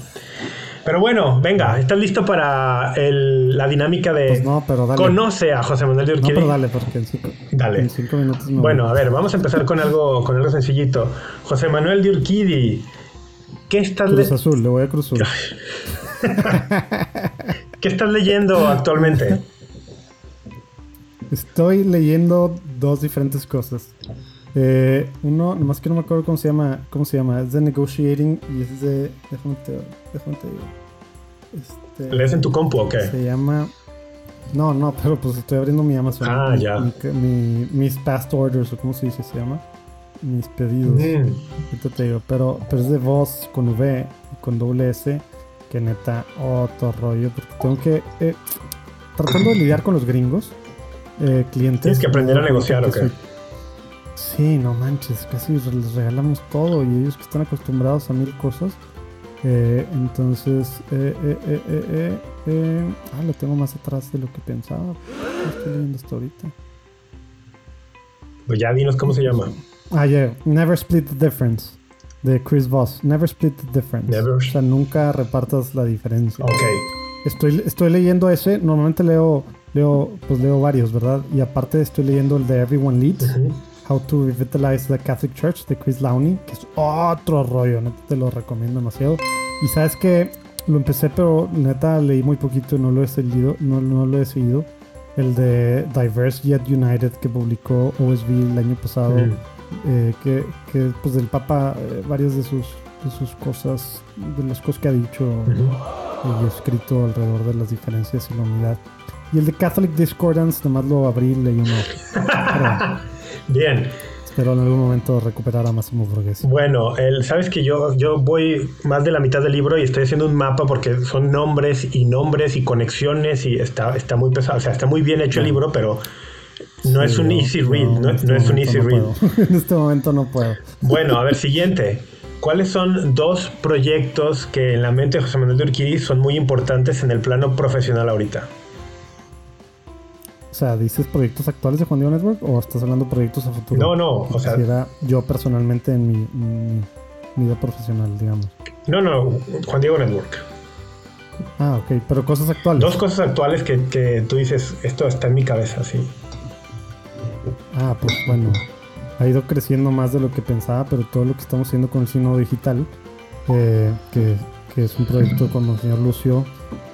Speaker 2: Pero bueno, venga, ¿estás listo para el, la dinámica de
Speaker 3: pues no, pero dale.
Speaker 2: conoce a José Manuel de Urquidi?
Speaker 3: No, pero dale, porque en cinco,
Speaker 2: dale.
Speaker 3: En cinco minutos no
Speaker 2: Bueno, a ver, vamos a empezar con algo, con algo sencillito. José Manuel de Urquidi, ¿qué estás
Speaker 3: leyendo? Cruz Azul, le voy a Cruz Azul.
Speaker 2: ¿Qué estás leyendo actualmente?
Speaker 3: Estoy leyendo dos diferentes cosas. Eh, uno, nomás que no me acuerdo cómo se llama, cómo se llama, es de Negotiating y es de, déjame te, déjame te
Speaker 2: digo. Este, ¿Lees en tu compu o qué?
Speaker 3: Se llama, no, no, pero pues estoy abriendo mi Amazon.
Speaker 2: Ah, ya.
Speaker 3: Mi, mis past orders o cómo se dice, se llama. Mis pedidos. Mm. te digo, pero, pero es de voz con V y con doble S, que neta, otro rollo, porque tengo que, eh, tratando de lidiar con los gringos, eh, clientes.
Speaker 2: Tienes que aprender a negociar, ¿o qué?
Speaker 3: Sí, no manches, casi les regalamos todo y ellos que están acostumbrados a mil cosas. Eh, entonces, eh, eh, eh, eh, ah, lo tengo más atrás de lo que pensaba. estoy leyendo esto ahorita.
Speaker 2: Pues ya dinos cómo se llama.
Speaker 3: Ah, yeah, Never Split the Difference de Chris Voss. Never Split the Difference.
Speaker 2: Never. O
Speaker 3: sea, nunca repartas la diferencia.
Speaker 2: Ok.
Speaker 3: Estoy, estoy leyendo ese. Normalmente leo, leo, pues leo varios, ¿verdad? Y aparte estoy leyendo el de Everyone Leads. How to Revitalize the Catholic Church de Chris Lowney, que es otro rollo, neta te lo recomiendo demasiado. Y sabes que lo empecé, pero neta leí muy poquito y no lo he seguido, no, no lo he seguido. El de Diverse Yet United que publicó OSB el año pasado, eh, que, que, pues del Papa, eh, varias de sus, de sus cosas, de las cosas que ha dicho y escrito alrededor de las diferencias y la unidad. Y el de Catholic Discordance, nomás lo abrí y leí uno.
Speaker 2: Bien.
Speaker 3: Espero en algún momento recuperar a Massimo Borghese.
Speaker 2: Bueno, el, sabes que yo, yo voy más de la mitad del libro y estoy haciendo un mapa porque son nombres y nombres y conexiones y está, está muy pesado. O sea, está muy bien hecho el libro, pero no es un easy read. No, este es un easy read.
Speaker 3: en este momento no puedo.
Speaker 2: Bueno, a ver, siguiente. ¿Cuáles son dos proyectos que en la mente de José Manuel de Urquidi son muy importantes en el plano profesional ahorita?
Speaker 3: O sea, ¿dices proyectos actuales de Juan Diego Network o estás hablando de proyectos a futuro?
Speaker 2: No, no, o sea...
Speaker 3: yo personalmente en mi, vida profesional, digamos.
Speaker 2: No, no, Juan Diego Network.
Speaker 3: Ah, ok, pero cosas actuales.
Speaker 2: Dos cosas actuales que, que tú dices, esto está en mi cabeza, sí.
Speaker 3: Ah, pues bueno, ha ido creciendo más de lo que pensaba, pero todo lo que estamos haciendo con el Sino Digital, eh, que, que, es un proyecto con el señor Lucio,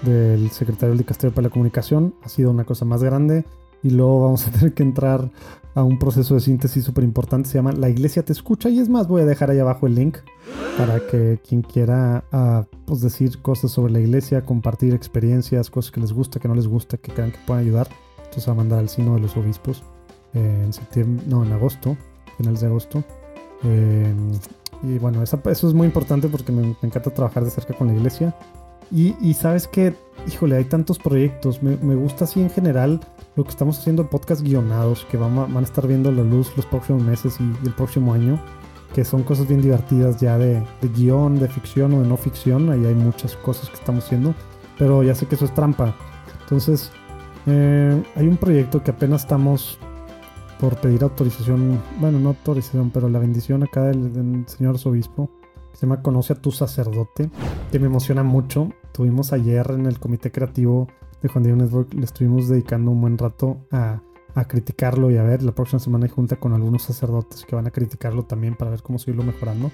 Speaker 3: del secretario del Castillo para la Comunicación. Ha sido una cosa más grande y luego vamos a tener que entrar a un proceso de síntesis súper importante. Se llama La Iglesia te escucha y es más, voy a dejar ahí abajo el link para que quien quiera uh, pues decir cosas sobre la iglesia, compartir experiencias, cosas que les gusta, que no les gusta, que crean que puedan ayudar. Entonces va a mandar al Sino de los Obispos eh, en septiembre, no, en agosto, finales de agosto. Y bueno, eso, es muy importante porque me, me encanta trabajar de cerca con la iglesia. Y, sabes que, híjole, hay tantos proyectos. Me, gusta así en general lo que estamos haciendo en podcast guionados, que van a, van a estar viendo la luz los próximos meses y, el próximo año, que son cosas bien divertidas ya de, guion, de ficción o de no ficción. Ahí hay muchas cosas que estamos haciendo, pero ya sé que eso es trampa. Entonces, eh, hay un proyecto que apenas estamos por pedir autorización, bueno, no autorización, pero la bendición acá del, del señor obispo se llama Conoce a tu sacerdote, que me emociona mucho. Tuvimos ayer en el comité creativo de Juan Diego Network le estuvimos dedicando un buen rato a, a criticarlo y a ver, la próxima semana hay junta con algunos sacerdotes que van a criticarlo también para ver cómo seguirlo mejorando.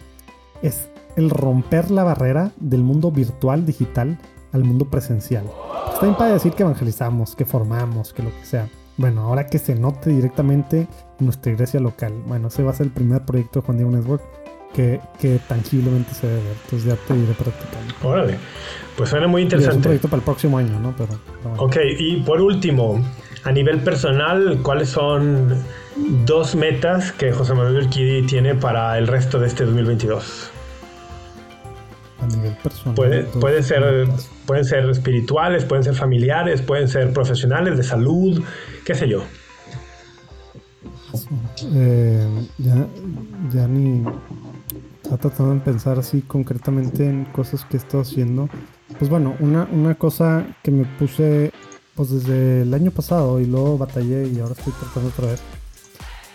Speaker 3: Es el romper la barrera del mundo virtual, digital, al mundo presencial. Está bien para decir que evangelizamos, que formamos, que lo que sea. Bueno, ahora que se note directamente en nuestra iglesia local. Bueno, ese va a ser el primer proyecto de Juan Diego Network que, que tangiblemente se debe ver. Entonces ya te iré practicando.
Speaker 2: Órale, pues suena muy
Speaker 3: Y es un
Speaker 2: interesante.
Speaker 3: proyecto para el próximo año, ¿no? Pero, pero bueno.
Speaker 2: Ok, y por último, a nivel personal, ¿cuáles son dos metas que José Manuel Urquidi tiene para el resto de este 2022?
Speaker 3: A nivel personal.
Speaker 2: Puede, puede ser,
Speaker 3: metas.
Speaker 2: pueden ser espirituales, pueden ser familiares, pueden ser profesionales, de salud, qué sé yo.
Speaker 3: Eh, ya, ya ni estaba tratando de pensar así concretamente en cosas que he estado haciendo. Pues bueno, una, una cosa que me puse pues desde el año pasado y luego batallé y ahora estoy tratando otra vez.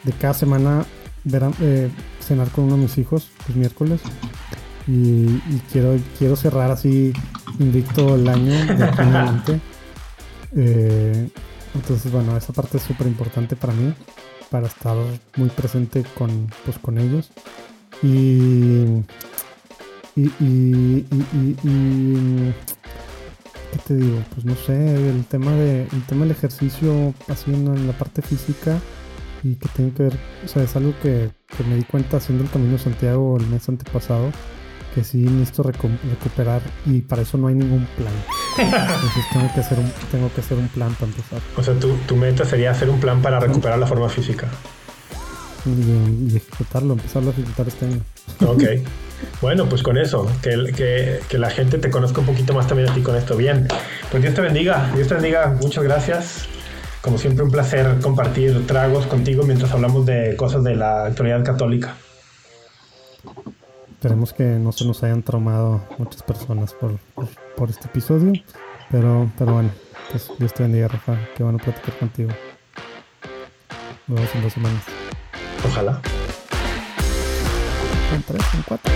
Speaker 3: De cada semana ver eh, cenar con uno de mis hijos los miércoles. Y, y quiero, quiero cerrar así invicto el año de aquí en adelante. Eh, entonces, bueno, esa parte es súper importante para mí, para estar muy presente con, pues, con ellos. Y, y, y, ¿qué te digo? Pues no sé, el tema, de, el tema del ejercicio así en, en la parte física y que tiene que ver, o sea, es algo que, que me di cuenta haciendo el Camino de Santiago el mes antepasado, que sí necesito recu- recuperar y para eso no hay ningún plan. Entonces tengo que hacer un, tengo que hacer un plan para empezar.
Speaker 2: O sea, tu, tu meta sería hacer un plan para recuperar la forma física.
Speaker 3: Y, y ejecutarlo, empezarlo a ejecutar este año.
Speaker 2: Ok. Bueno, pues con eso, que, que, que la gente te conozca un poquito más también a ti con esto. Bien, pues Dios te bendiga, Dios te bendiga, muchas gracias. Como siempre, un placer compartir tragos contigo mientras hablamos de cosas de la actualidad católica.
Speaker 3: Esperemos que no se nos hayan traumado muchas personas por, por, por este episodio. Pero, pero bueno, pues Dios te bendiga, Rafa. Qué bueno platicar contigo. Nos vemos en dos semanas.
Speaker 2: Ojalá.
Speaker 3: En tres, en cuatro.